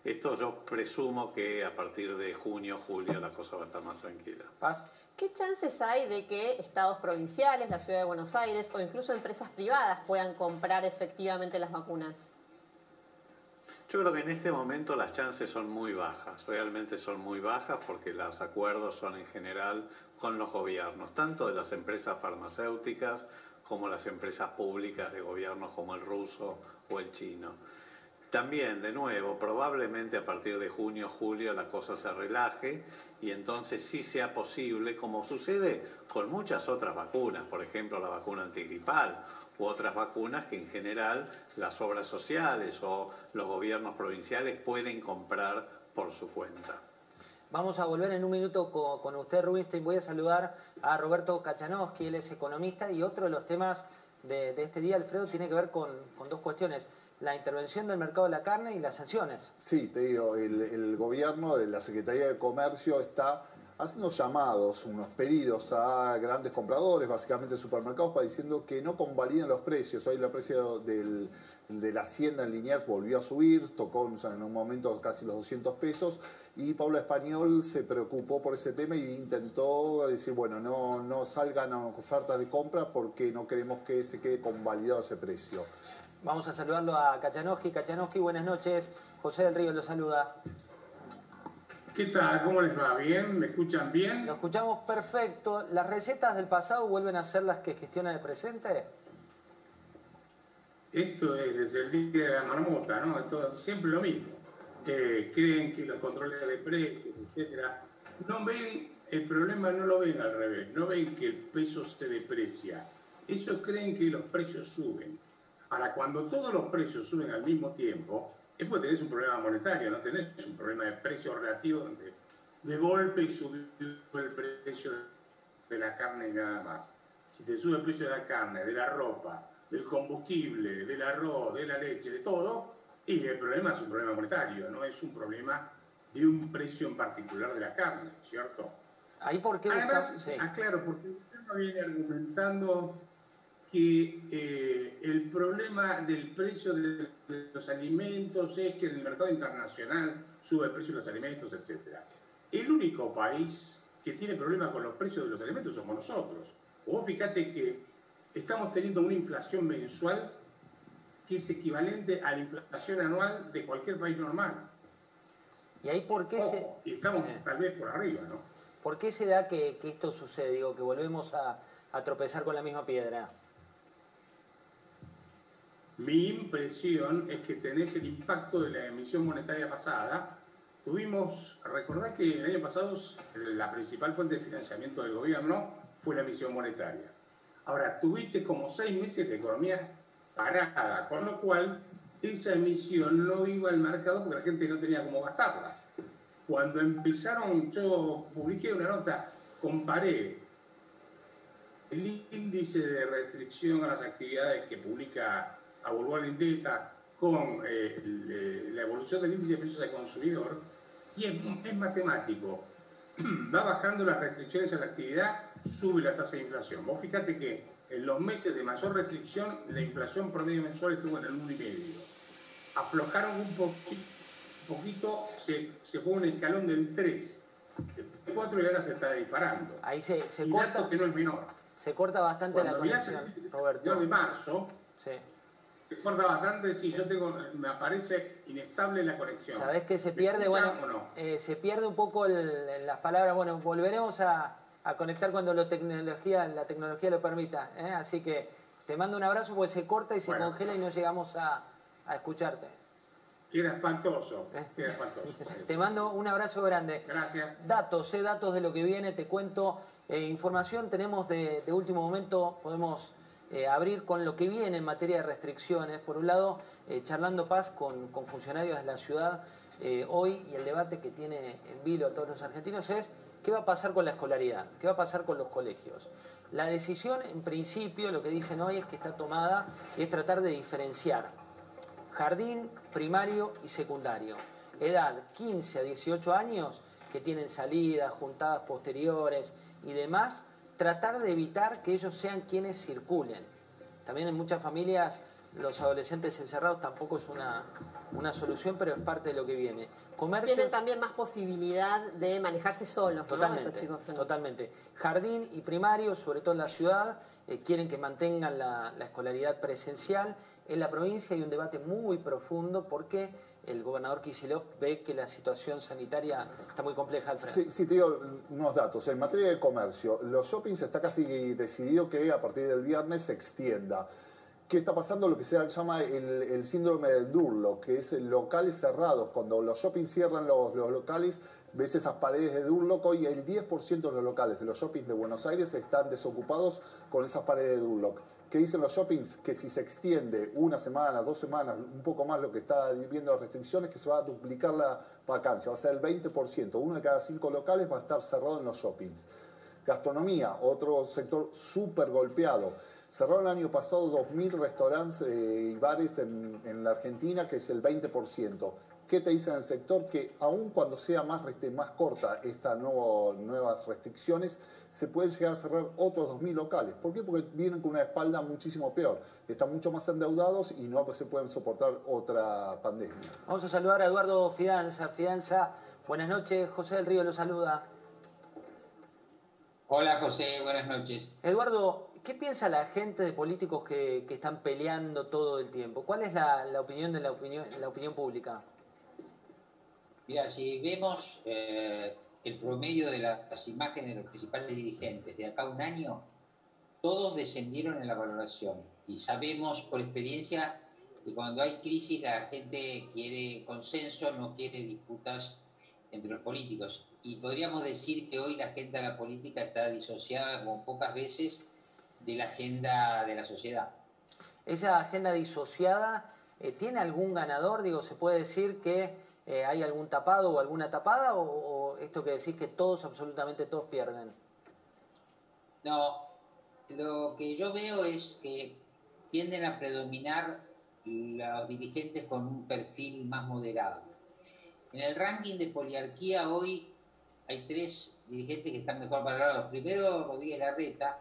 Esto yo presumo que a partir de junio, julio la cosa va a estar más tranquila. ¿Paz? ¿Qué chances hay de que estados provinciales, la ciudad de Buenos Aires o incluso empresas privadas puedan comprar efectivamente las vacunas? Yo creo que en este momento las chances son muy bajas, realmente son muy bajas porque los acuerdos son en general con los gobiernos, tanto de las empresas farmacéuticas como las empresas públicas de gobiernos como el ruso o el chino. También, de nuevo, probablemente a partir de junio, julio la cosa se relaje y entonces sí sea posible, como sucede con muchas otras vacunas, por ejemplo la vacuna antigripal u otras vacunas que en general las obras sociales o los gobiernos provinciales pueden comprar por su cuenta. Vamos a volver en un minuto con, usted, Rubinstein. Voy a saludar a Roberto Kachanowski, él es economista, y otro de los temas de, este día, Alfredo, tiene que ver con, con dos cuestiones la intervención del mercado de la carne y las sanciones. Sí, te digo, el, gobierno de la Secretaría de Comercio está haciendo llamados, unos pedidos a grandes compradores, básicamente supermercados, para diciendo que no convaliden los precios. Hoy el precio del, de la hacienda en Liniers volvió a subir, tocó en un momento casi los 200 pesos y Pablo Español se preocupó por ese tema e intentó decir, bueno, no, no salgan ofertas de compra porque no queremos que se quede convalidado ese precio. Vamos a saludarlo a Kachanowski. Kachanowski, buenas noches. José del Río lo saluda. ¿Qué tal? ¿Cómo les va? ¿Bien? ¿Me escuchan bien? Lo escuchamos perfecto. ¿Las recetas del pasado vuelven a ser las que gestionan el presente? Esto es el día de la marmota, ¿no? Esto, siempre lo mismo. creen que los controles de precios, etcétera, no ven, el problema no lo ven al revés, no ven que el peso se deprecia. Ellos creen que los precios suben. Ahora, cuando todos los precios suben al mismo tiempo, es porque tenés un problema monetario, no tenés un problema de precio relativo donde de golpe subió el precio de la carne y nada más. Si te sube el precio de la carne, de la ropa, del combustible, del arroz, de la leche, de todo, y el problema es un problema monetario, no es un problema de un precio en particular de la carne, ¿cierto? Ahí por qué Además, sí. aclaro, porque usted no viene argumentando que eh, el problema del precio de, los alimentos es que en el mercado internacional sube el precio de los alimentos, etc. El único país que tiene problemas con los precios de los alimentos somos nosotros. Vos fíjate que estamos teniendo una inflación mensual que es equivalente a la inflación anual de cualquier país normal. ¿Y ahí por qué se...? Y estamos tal vez por arriba, ¿no? ¿Por qué se da que, que esto sucede? Digo, que volvemos a, a tropezar con la misma piedra. Mi impresión es que tenés el impacto de la emisión monetaria pasada. Tuvimos, recordad que el año pasado la principal fuente de financiamiento del gobierno fue la emisión monetaria. Ahora, tuviste como seis meses de economía parada, con lo cual esa emisión no iba al mercado porque la gente no tenía cómo gastarla. Cuando empezaron, yo publiqué una nota, comparé el índice de restricción a las actividades que publica Aburgual Indeta con eh, eh, la evolución del índice de precios al consumidor y es, es matemático. Va bajando las restricciones a la actividad, sube la tasa de inflación. Vos fíjate que en los meses de mayor restricción la inflación promedio mensual estuvo en el 1,5. Aflojaron un poquito, poquito se, se fue un escalón del 3. El 4 y ahora se está disparando. Ahí se, se Y corta, que no es menor. se corta bastante la Cuando conexión, el Roberto. de marzo, Sí. Se corta bastante, si yo tengo, me aparece inestable la conexión. Sabés que se ¿Me pierde, bueno, no? eh, se pierde un poco el- las palabras. Bueno, volveremos a, a conectar cuando lo tecnología, la tecnología lo permita. ¿eh? Así que te mando un abrazo porque se corta y se Bueno. congela y no llegamos a, a escucharte. Queda espantoso, ¿Eh? queda espantoso. Te mando un abrazo grande. Gracias. Datos, eh, datos de lo que viene, te cuento. información tenemos de, de último momento, podemos eh, abrir con lo que viene en materia de restricciones. Por un lado, eh, charlando paz con, con funcionarios de la ciudad eh, hoy y el debate que tiene en vilo a todos los argentinos es qué va a pasar con la escolaridad, qué va a pasar con los colegios. La decisión, en principio, lo que dicen hoy es que está tomada y es tratar de diferenciar jardín, primario y secundario. Edad 15 a 18 años que tienen salidas, juntadas posteriores y demás, tratar de evitar que ellos sean quienes circulen. También en muchas familias los adolescentes encerrados tampoco es una, una solución, pero es parte de lo que viene. Tienen también más posibilidad de manejarse solos, ¿no? Totalmente, Esos chicos. en- totalmente. Jardín y primario, sobre todo en la ciudad, eh, quieren que mantengan la, la escolaridad presencial. En la provincia hay un debate muy profundo porque el gobernador Kicillof ve que la situación sanitaria está muy compleja al frente. Sí, sí, te digo unos datos. En materia de comercio, los shoppings está casi decidido que a partir del viernes se extienda. ¿Qué está pasando? Lo que se llama el, síndrome del Durlock, que es locales cerrados. Cuando los shoppings cierran los, los locales, ves esas paredes de Durlock. Hoy el 10% de los locales de los shoppings de Buenos Aires están desocupados con esas paredes de Durlock. ¿Qué dicen los shoppings? Que si se extiende una semana, dos semanas, un poco más lo que está viendo las restricciones, que se va a duplicar la vacancia, va a ser el 20%. Uno de cada cinco locales va a estar cerrado en los shoppings. Gastronomía, otro sector súper golpeado. Cerraron el año pasado 2.000 restaurantes eh, y bares en la Argentina, que es el 20%. ¿Qué te dice en el sector? Que aun cuando sea más, más corta estas nuevas restricciones, se pueden llegar a cerrar otros 2.000 locales. ¿Por qué? Porque vienen con una espalda muchísimo peor. Están mucho más endeudados y no se pueden soportar otra pandemia. Vamos a saludar a Eduardo Fidanza. Fidanza, buenas noches. José del Río lo saluda. Hola José, buenas noches. Eduardo, ¿qué piensa la gente de políticos que, que están peleando todo el tiempo? ¿Cuál es la, la opinión de la opinión, la opinión pública? Mira, si vemos eh, el promedio de las imágenes de los principales dirigentes de acá a un año, todos descendieron en la valoración. Y sabemos por experiencia que cuando hay crisis la gente quiere consenso, no quiere disputas entre los políticos. Y podríamos decir que hoy la agenda de la política está disociada como pocas veces de la agenda de la sociedad. ¿Esa agenda disociada eh, tiene algún ganador? Digo, ¿se puede decir que eh, hay algún tapado o alguna tapada? O, ¿O esto que decís que todos, absolutamente todos pierden? No, lo que yo veo es que tienden a predominar los dirigentes con un perfil más moderado. En el ranking de poliarquía hoy hay tres dirigentes que están mejor valorados. Primero Rodríguez Larreta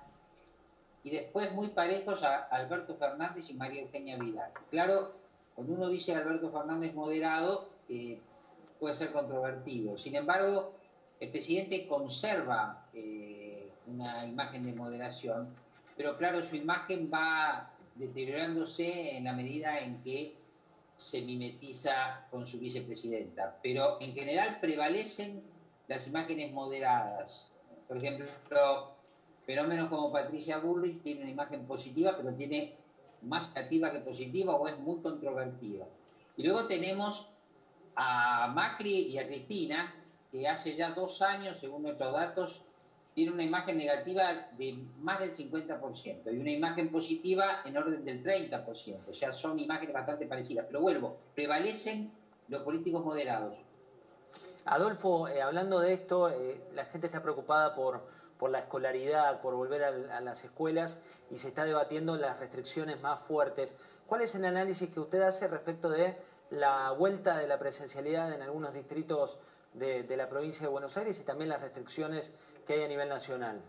y después muy parejos a Alberto Fernández y María Eugenia Vidal. Claro, cuando uno dice Alberto Fernández moderado, eh, puede ser controvertido. Sin embargo, el presidente conserva eh, una imagen de moderación, pero claro, su imagen va deteriorándose en la medida en que se mimetiza con su vicepresidenta. Pero en general prevalecen las imágenes moderadas. Por ejemplo, fenómenos como Patricia Burrich tiene una imagen positiva, pero tiene más negativa que positiva o es muy controvertida. Y luego tenemos a Macri y a Cristina, que hace ya dos años, según nuestros datos, tiene una imagen negativa de más del 50% y una imagen positiva en orden del 30%. O sea, son imágenes bastante parecidas. Pero vuelvo, prevalecen los políticos moderados. Adolfo, eh, hablando de esto, eh, la gente está preocupada por, por la escolaridad, por volver a, a, las escuelas y se está debatiendo las restricciones más fuertes. ¿Cuál es el análisis que usted hace respecto de la vuelta de la presencialidad en algunos distritos de, la provincia de Buenos Aires y también las restricciones que hay a nivel nacional?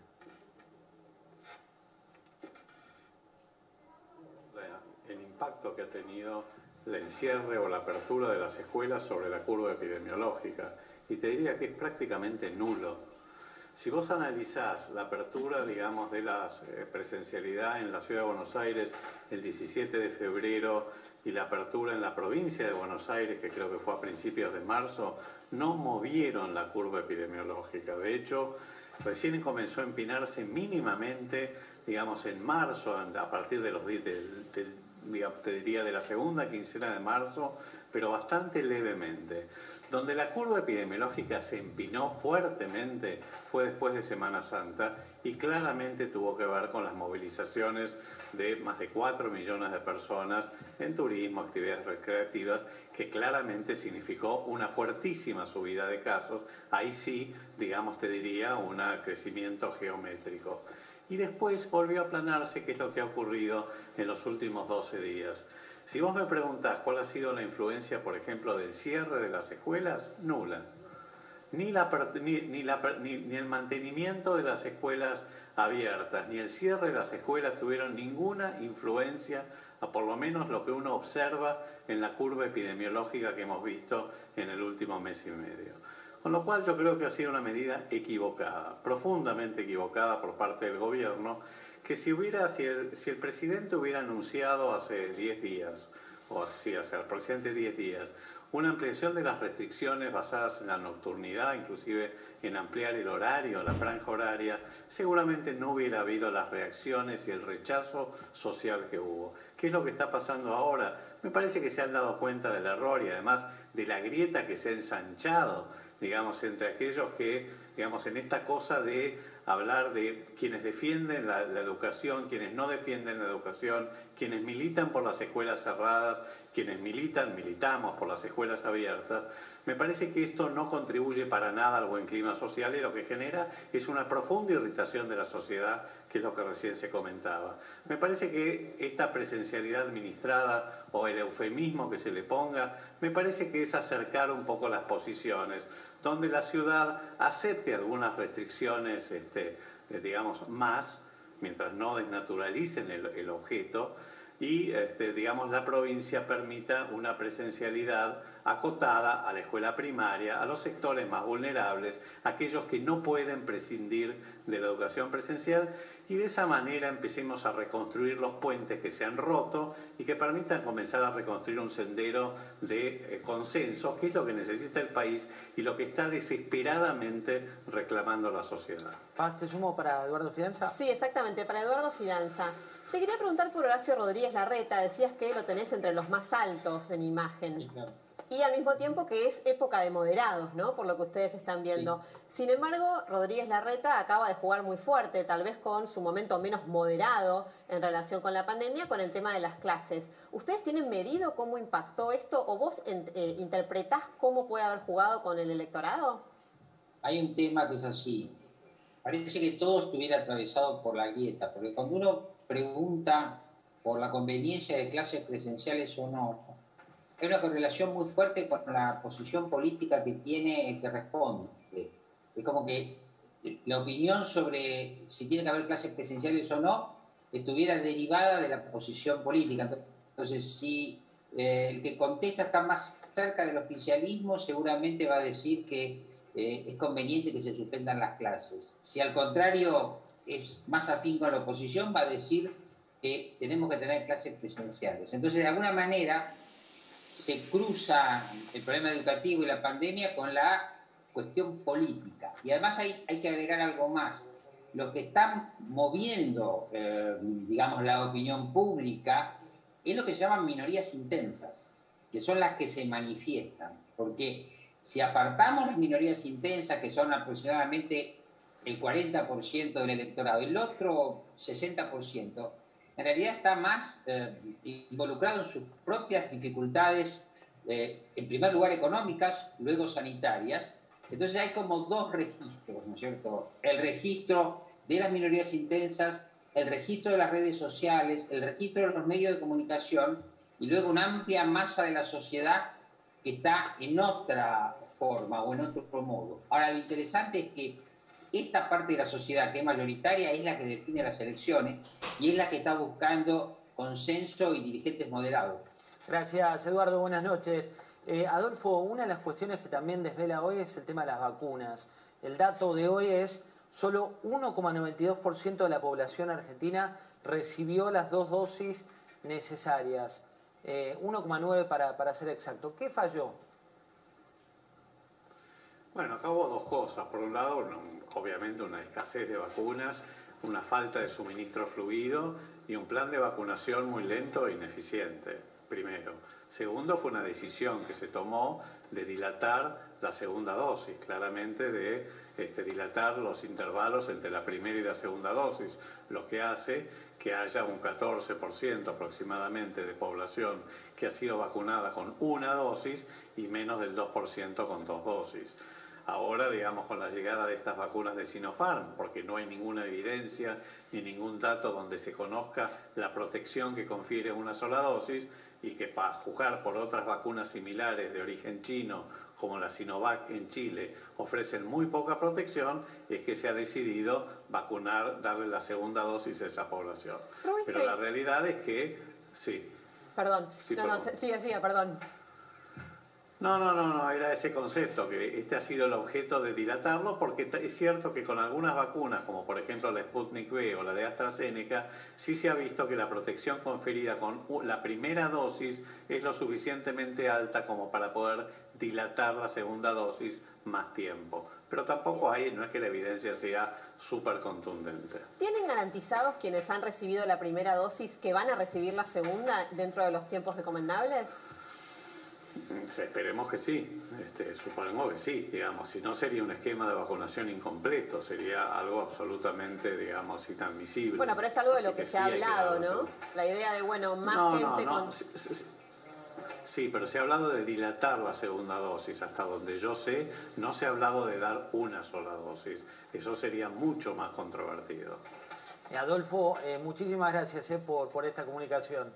El impacto que ha tenido el encierre o la apertura de las escuelas sobre la curva epidemiológica. Y te diría que es prácticamente nulo. Si vos analizás la apertura, digamos, de la eh, presencialidad en la ciudad de Buenos Aires el 17 de febrero y la apertura en la provincia de Buenos Aires, que creo que fue a principios de marzo, no movieron la curva epidemiológica. De hecho, recién comenzó a empinarse mínimamente, digamos, en marzo, a partir de los del, digamos, te de la segunda quincena de marzo, pero bastante levemente. Donde la curva epidemiológica se empinó fuertemente fue después de Semana Santa y claramente tuvo que ver con las movilizaciones de más de 4 millones de personas en turismo, actividades recreativas, que claramente significó una fuertísima subida de casos. Ahí sí, digamos, te diría, un crecimiento geométrico. Y después volvió a aplanarse, que es lo que ha ocurrido en los últimos 12 días. Si vos me preguntás cuál ha sido la influencia, por ejemplo, del cierre de las escuelas, nula. Ni, la, ni, ni, la, ni, el mantenimiento de las escuelas abiertas, ni el cierre de las escuelas tuvieron ninguna influencia a por lo menos lo que uno observa en la curva epidemiológica que hemos visto en el último mes y medio. Con lo cual yo creo que ha sido una medida equivocada, profundamente equivocada por parte del gobierno, que si, hubiera, si, el, si el presidente hubiera anunciado hace 10 días, o así, hace aproximadamente 10 días, una ampliación de las restricciones basadas en la nocturnidad, inclusive en ampliar el horario, la franja horaria, seguramente no hubiera habido las reacciones y el rechazo social que hubo. ¿Qué es lo que está pasando ahora? Me parece que se han dado cuenta del error y además de la grieta que se ha ensanchado, digamos, entre aquellos que, digamos, en esta cosa de hablar de quienes defienden la, educación, quienes no defienden la educación, quienes militan por las escuelas cerradas, quienes militan, militamos por las escuelas abiertas, me parece que esto no contribuye para nada al buen clima social y lo que genera es una profunda irritación de la sociedad, que es lo que recién se comentaba. Me parece que esta presencialidad administrada o el eufemismo que se le ponga, me parece que es acercar un poco las posiciones, donde la ciudad acepte algunas restricciones, este, digamos, más, mientras no desnaturalicen el objeto, y este, digamos la provincia permita una presencialidad acotada a la escuela primaria, a los sectores más vulnerables, aquellos que no pueden prescindir de la educación presencial y de esa manera empecemos a reconstruir los puentes que se han roto y que permitan comenzar a reconstruir un sendero de eh, consenso, que es lo que necesita el país y lo que está desesperadamente reclamando la sociedad. ¿Te sumo para Eduardo Fidanza? Sí, exactamente, para Eduardo Fidanza. Te quería preguntar por Horacio Rodríguez Larreta, decías que lo tenés entre los más altos en imagen. Sí, claro. Y al mismo tiempo que es época de moderados, ¿no? Por lo que ustedes están viendo. Sí. Sin embargo, Rodríguez Larreta acaba de jugar muy fuerte, tal vez con su momento menos moderado en relación con la pandemia, con el tema de las clases. ¿Ustedes tienen medido cómo impactó esto o vos eh, interpretás cómo puede haber jugado con el electorado? Hay un tema que es así. Parece que todo estuviera atravesado por la grieta, porque cuando uno pregunta por la conveniencia de clases presenciales o no, hay una correlación muy fuerte con la posición política que tiene el que responde. Es como que la opinión sobre si tiene que haber clases presenciales o no estuviera derivada de la posición política. Entonces, si eh, el que contesta está más cerca del oficialismo, seguramente va a decir que eh, es conveniente que se suspendan las clases. Si al contrario es más afín con la oposición, va a decir que tenemos que tener clases presenciales. Entonces, de alguna manera, se cruza el problema educativo y la pandemia con la cuestión política. Y además hay, hay que agregar algo más. Los que están moviendo, eh, digamos, la opinión pública es lo que se llaman minorías intensas, que son las que se manifiestan. Porque si apartamos las minorías intensas, que son aproximadamente el 40% del electorado, el otro 60%, en realidad está más eh, involucrado en sus propias dificultades, eh, en primer lugar económicas, luego sanitarias. Entonces hay como dos registros, ¿no es cierto? El registro de las minorías intensas, el registro de las redes sociales, el registro de los medios de comunicación y luego una amplia masa de la sociedad que está en otra forma o en otro modo. Ahora, lo interesante es que esta parte de la sociedad que es mayoritaria es la que define las elecciones y es la que está buscando consenso y dirigentes moderados. Gracias, Eduardo. Buenas noches. Eh, Adolfo, una de las cuestiones que también desvela hoy es el tema de las vacunas. El dato de hoy es solo 1,92% de la población argentina recibió las dos dosis necesarias. 1,9% eh, para, para ser exacto. ¿Qué falló? Bueno, acá hubo dos cosas. Por un lado, obviamente una escasez de vacunas, una falta de suministro fluido y un plan de vacunación muy lento e ineficiente, primero. Segundo, fue una decisión que se tomó de dilatar la segunda dosis, claramente de este, dilatar los intervalos entre la primera y la segunda dosis, lo que hace que haya un 14% aproximadamente de población que ha sido vacunada con una dosis y menos del 2% con dos dosis. Ahora, digamos, con la llegada de estas vacunas de Sinopharm, porque no hay ninguna evidencia ni ningún dato donde se conozca la protección que confiere una sola dosis y que para juzgar por otras vacunas similares de origen chino, como la Sinovac en Chile, ofrecen muy poca protección, es que se ha decidido vacunar, darle la segunda dosis a esa población. Pero la realidad es que, sí. Perdón, sí, no, no, sigue, sigue, perdón. No, no, no, no, era ese concepto, que este ha sido el objeto de dilatarlo, porque es cierto que con algunas vacunas, como por ejemplo la Sputnik V o la de AstraZeneca, sí se ha visto que la protección conferida con la primera dosis es lo suficientemente alta como para poder dilatar la segunda dosis más tiempo. Pero tampoco hay, no es que la evidencia sea súper contundente. ¿Tienen garantizados quienes han recibido la primera dosis que van a recibir la segunda dentro de los tiempos recomendables? Esperemos que sí, este, supongo que sí, digamos, si no sería un esquema de vacunación incompleto, sería algo absolutamente, digamos, inadmisible. Bueno, pero es algo de lo que, se ha hablado, ¿no? La idea de, bueno, más gente con... Sí, pero se ha hablado de dilatar la segunda dosis, hasta donde yo sé, no se ha hablado de dar una sola dosis. Eso sería mucho más controvertido. Adolfo, eh, muchísimas gracias eh, por, por esta comunicación.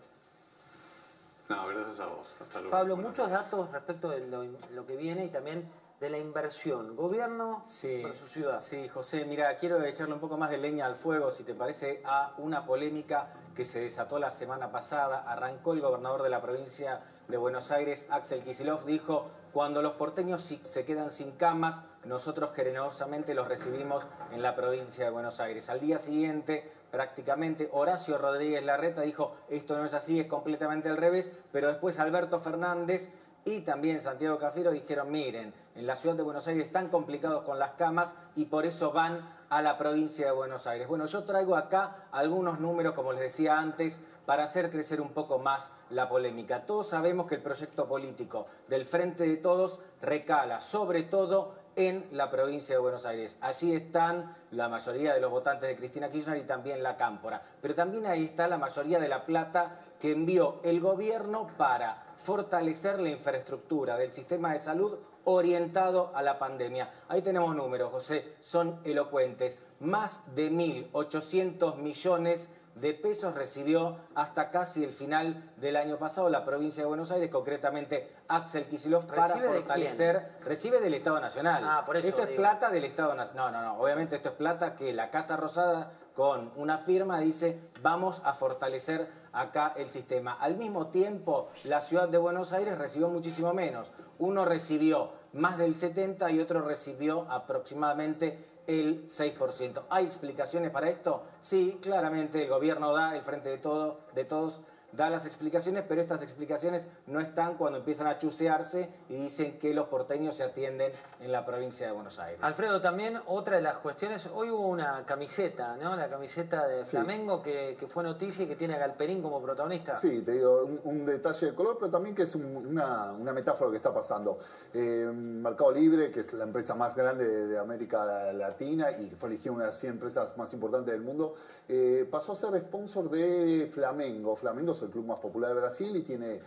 No, gracias a vos. Hasta luego. Pablo, muchos datos respecto de lo, que viene y también de la inversión. Gobierno sí, su ciudad. Sí, José, mira, quiero echarle un poco más de leña al fuego, si te parece, a una polémica que se desató la semana pasada. Arrancó el gobernador de la provincia de Buenos Aires, Axel Kisilov, dijo, cuando los porteños se quedan sin camas, nosotros generosamente los recibimos en la provincia de Buenos Aires. Al día siguiente, prácticamente, Horacio Rodríguez Larreta dijo, esto no es así, es completamente al revés, pero después Alberto Fernández y también Santiago Cafiero dijeron, miren, en la ciudad de Buenos Aires están complicados con las camas y por eso van a la provincia de Buenos Aires. Bueno, yo traigo acá algunos números, como les decía antes, para hacer crecer un poco más la polémica. Todos sabemos que el proyecto político del Frente de Todos recala sobre todo en la provincia de Buenos Aires. Allí están la mayoría de los votantes de Cristina Kirchner y también la Cámpora. Pero también ahí está la mayoría de la plata que envió el gobierno para fortalecer la infraestructura del sistema de salud orientado a la pandemia. Ahí tenemos números, José, son elocuentes. Más de 1.800 millones de pesos recibió hasta casi el final del año pasado la provincia de Buenos Aires, concretamente Axel Kicillof, para ¿Recibe de fortalecer, recibe del Estado Nacional. Ah, por eso esto es plata del Estado Nacional. No, no, no, obviamente esto es plata que la Casa Rosada con una firma dice vamos a fortalecer acá el sistema. Al mismo tiempo, la ciudad de Buenos Aires recibió muchísimo menos. Uno recibió más del 70 y otro recibió aproximadamente el 6%. ¿Hay explicaciones para esto? Sí, claramente el gobierno da, el frente de, todo, de todos da las explicaciones, pero estas explicaciones no están cuando empiezan a chusearse y dicen que los porteños se atienden en la provincia de Buenos Aires. Alfredo, también otra de las cuestiones, hoy hubo una camiseta, ¿no? La camiseta de Sí. Flamengo que, que fue noticia y que tiene a Galperín como protagonista. Sí, te digo, un, un detalle de color, pero también que es un- una, una metáfora que está pasando. Eh, Mercado Libre, que es la empresa más grande de, de América Latina y que fue elegida una de las 100 empresas más importantes del mundo, eh, pasó a ser sponsor de Flamengo. Flamengo es el club más popular de Brasil y tiene,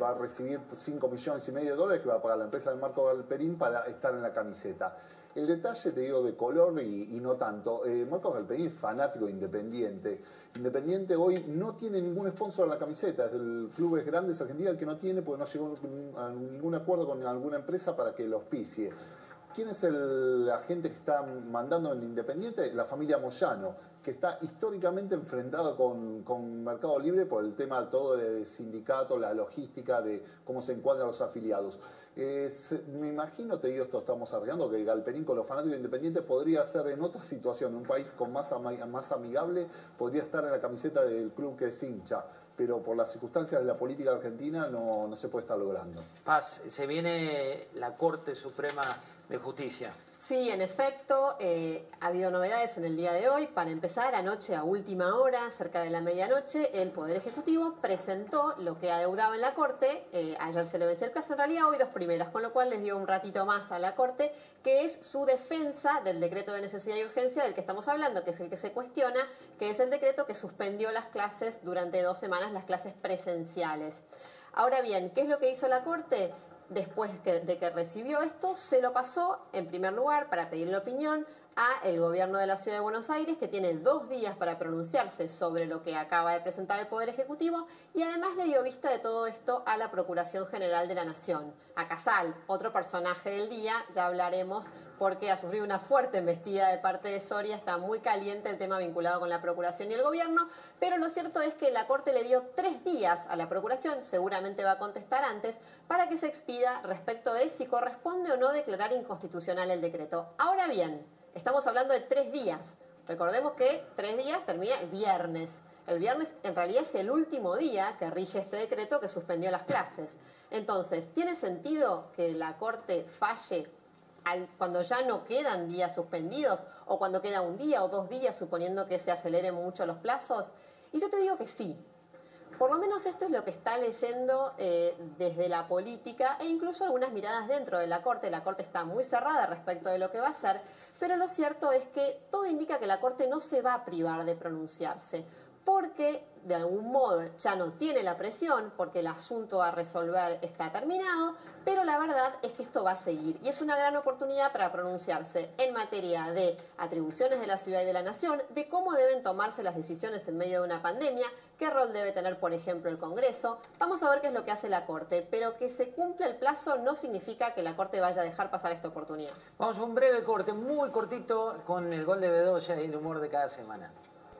va a recibir 5 millones y medio de dólares que va a pagar la empresa de Marco Galperín para estar en la camiseta. El detalle, te digo, de color y, no tanto. Eh, Marcos Galperín es fanático de Independiente. Independiente hoy no tiene ningún sponsor en la camiseta. Es del clubes grandes Argentina el que no tiene porque no llegó a ningún acuerdo con alguna empresa para que lo auspicie. ¿Quién es el agente que está mandando en Independiente? La familia Moyano, que está históricamente enfrentada con, con Mercado Libre por el tema todo de sindicato, la logística, de cómo se encuadran los afiliados. Eh, me imagino, te digo, esto estamos arriesgando, que Galperín con los fanáticos de Independiente podría ser en otra situación, un país con más, más amigable, podría estar en la camiseta del club que es hincha. Pero por las circunstancias de la política argentina no, no se puede estar logrando. Paz, se viene la Corte Suprema de Justicia. Sí, en efecto, eh, ha habido novedades en el día de hoy. Para empezar, anoche a última hora, cerca de la medianoche, el Poder Ejecutivo presentó lo que adeudaba en la Corte. Eh, ayer se le venció el plazo, en realidad hoy dos primeras, con lo cual les dio un ratito más a la Corte, que es su defensa del decreto de necesidad y urgencia del que estamos hablando, que es el que se cuestiona, que es el decreto que suspendió las clases durante dos semanas, las clases presenciales. Ahora bien, ¿qué es lo que hizo la Corte? Después de que recibió esto, se lo pasó en primer lugar para pedirle opinión a el gobierno de la Ciudad de Buenos Aires, que tiene dos días para pronunciarse sobre lo que acaba de presentar el Poder Ejecutivo, y además le dio vista de todo esto a la Procuración General de la Nación, a Casal, otro personaje del día, ya hablaremos, porque ha sufrido una fuerte embestida de parte de Soria, está muy caliente el tema vinculado con la Procuración y el gobierno, pero lo cierto es que la Corte le dio tres días a la Procuración, seguramente va a contestar antes, para que se expida respecto de si corresponde o no declarar inconstitucional el decreto. Ahora bien, estamos hablando de tres días. Recordemos que tres días termina el viernes. El viernes en realidad es el último día que rige este decreto que suspendió las clases. Entonces, ¿tiene sentido que la Corte falle al- cuando ya no quedan días suspendidos o cuando queda un día o dos días suponiendo que se aceleren mucho los plazos? Y yo te digo que sí. Por lo menos esto es lo que está leyendo eh, desde la política e incluso algunas miradas dentro de la Corte. La Corte está muy cerrada respecto de lo que va a hacer, pero lo cierto es que todo indica que la Corte no se va a privar de pronunciarse, porque de algún modo ya no tiene la presión, porque el asunto a resolver está terminado, pero la verdad es que esto va a seguir y es una gran oportunidad para pronunciarse en materia de atribuciones de la ciudad y de la nación, de cómo deben tomarse las decisiones en medio de una pandemia, qué rol debe tener, por ejemplo, el Congreso. Vamos a ver qué es lo que hace la Corte, pero que se cumpla el plazo no significa que la Corte vaya a dejar pasar esta oportunidad. Vamos a un breve corte, muy cortito, con el gol de Bedoya y el humor de cada semana.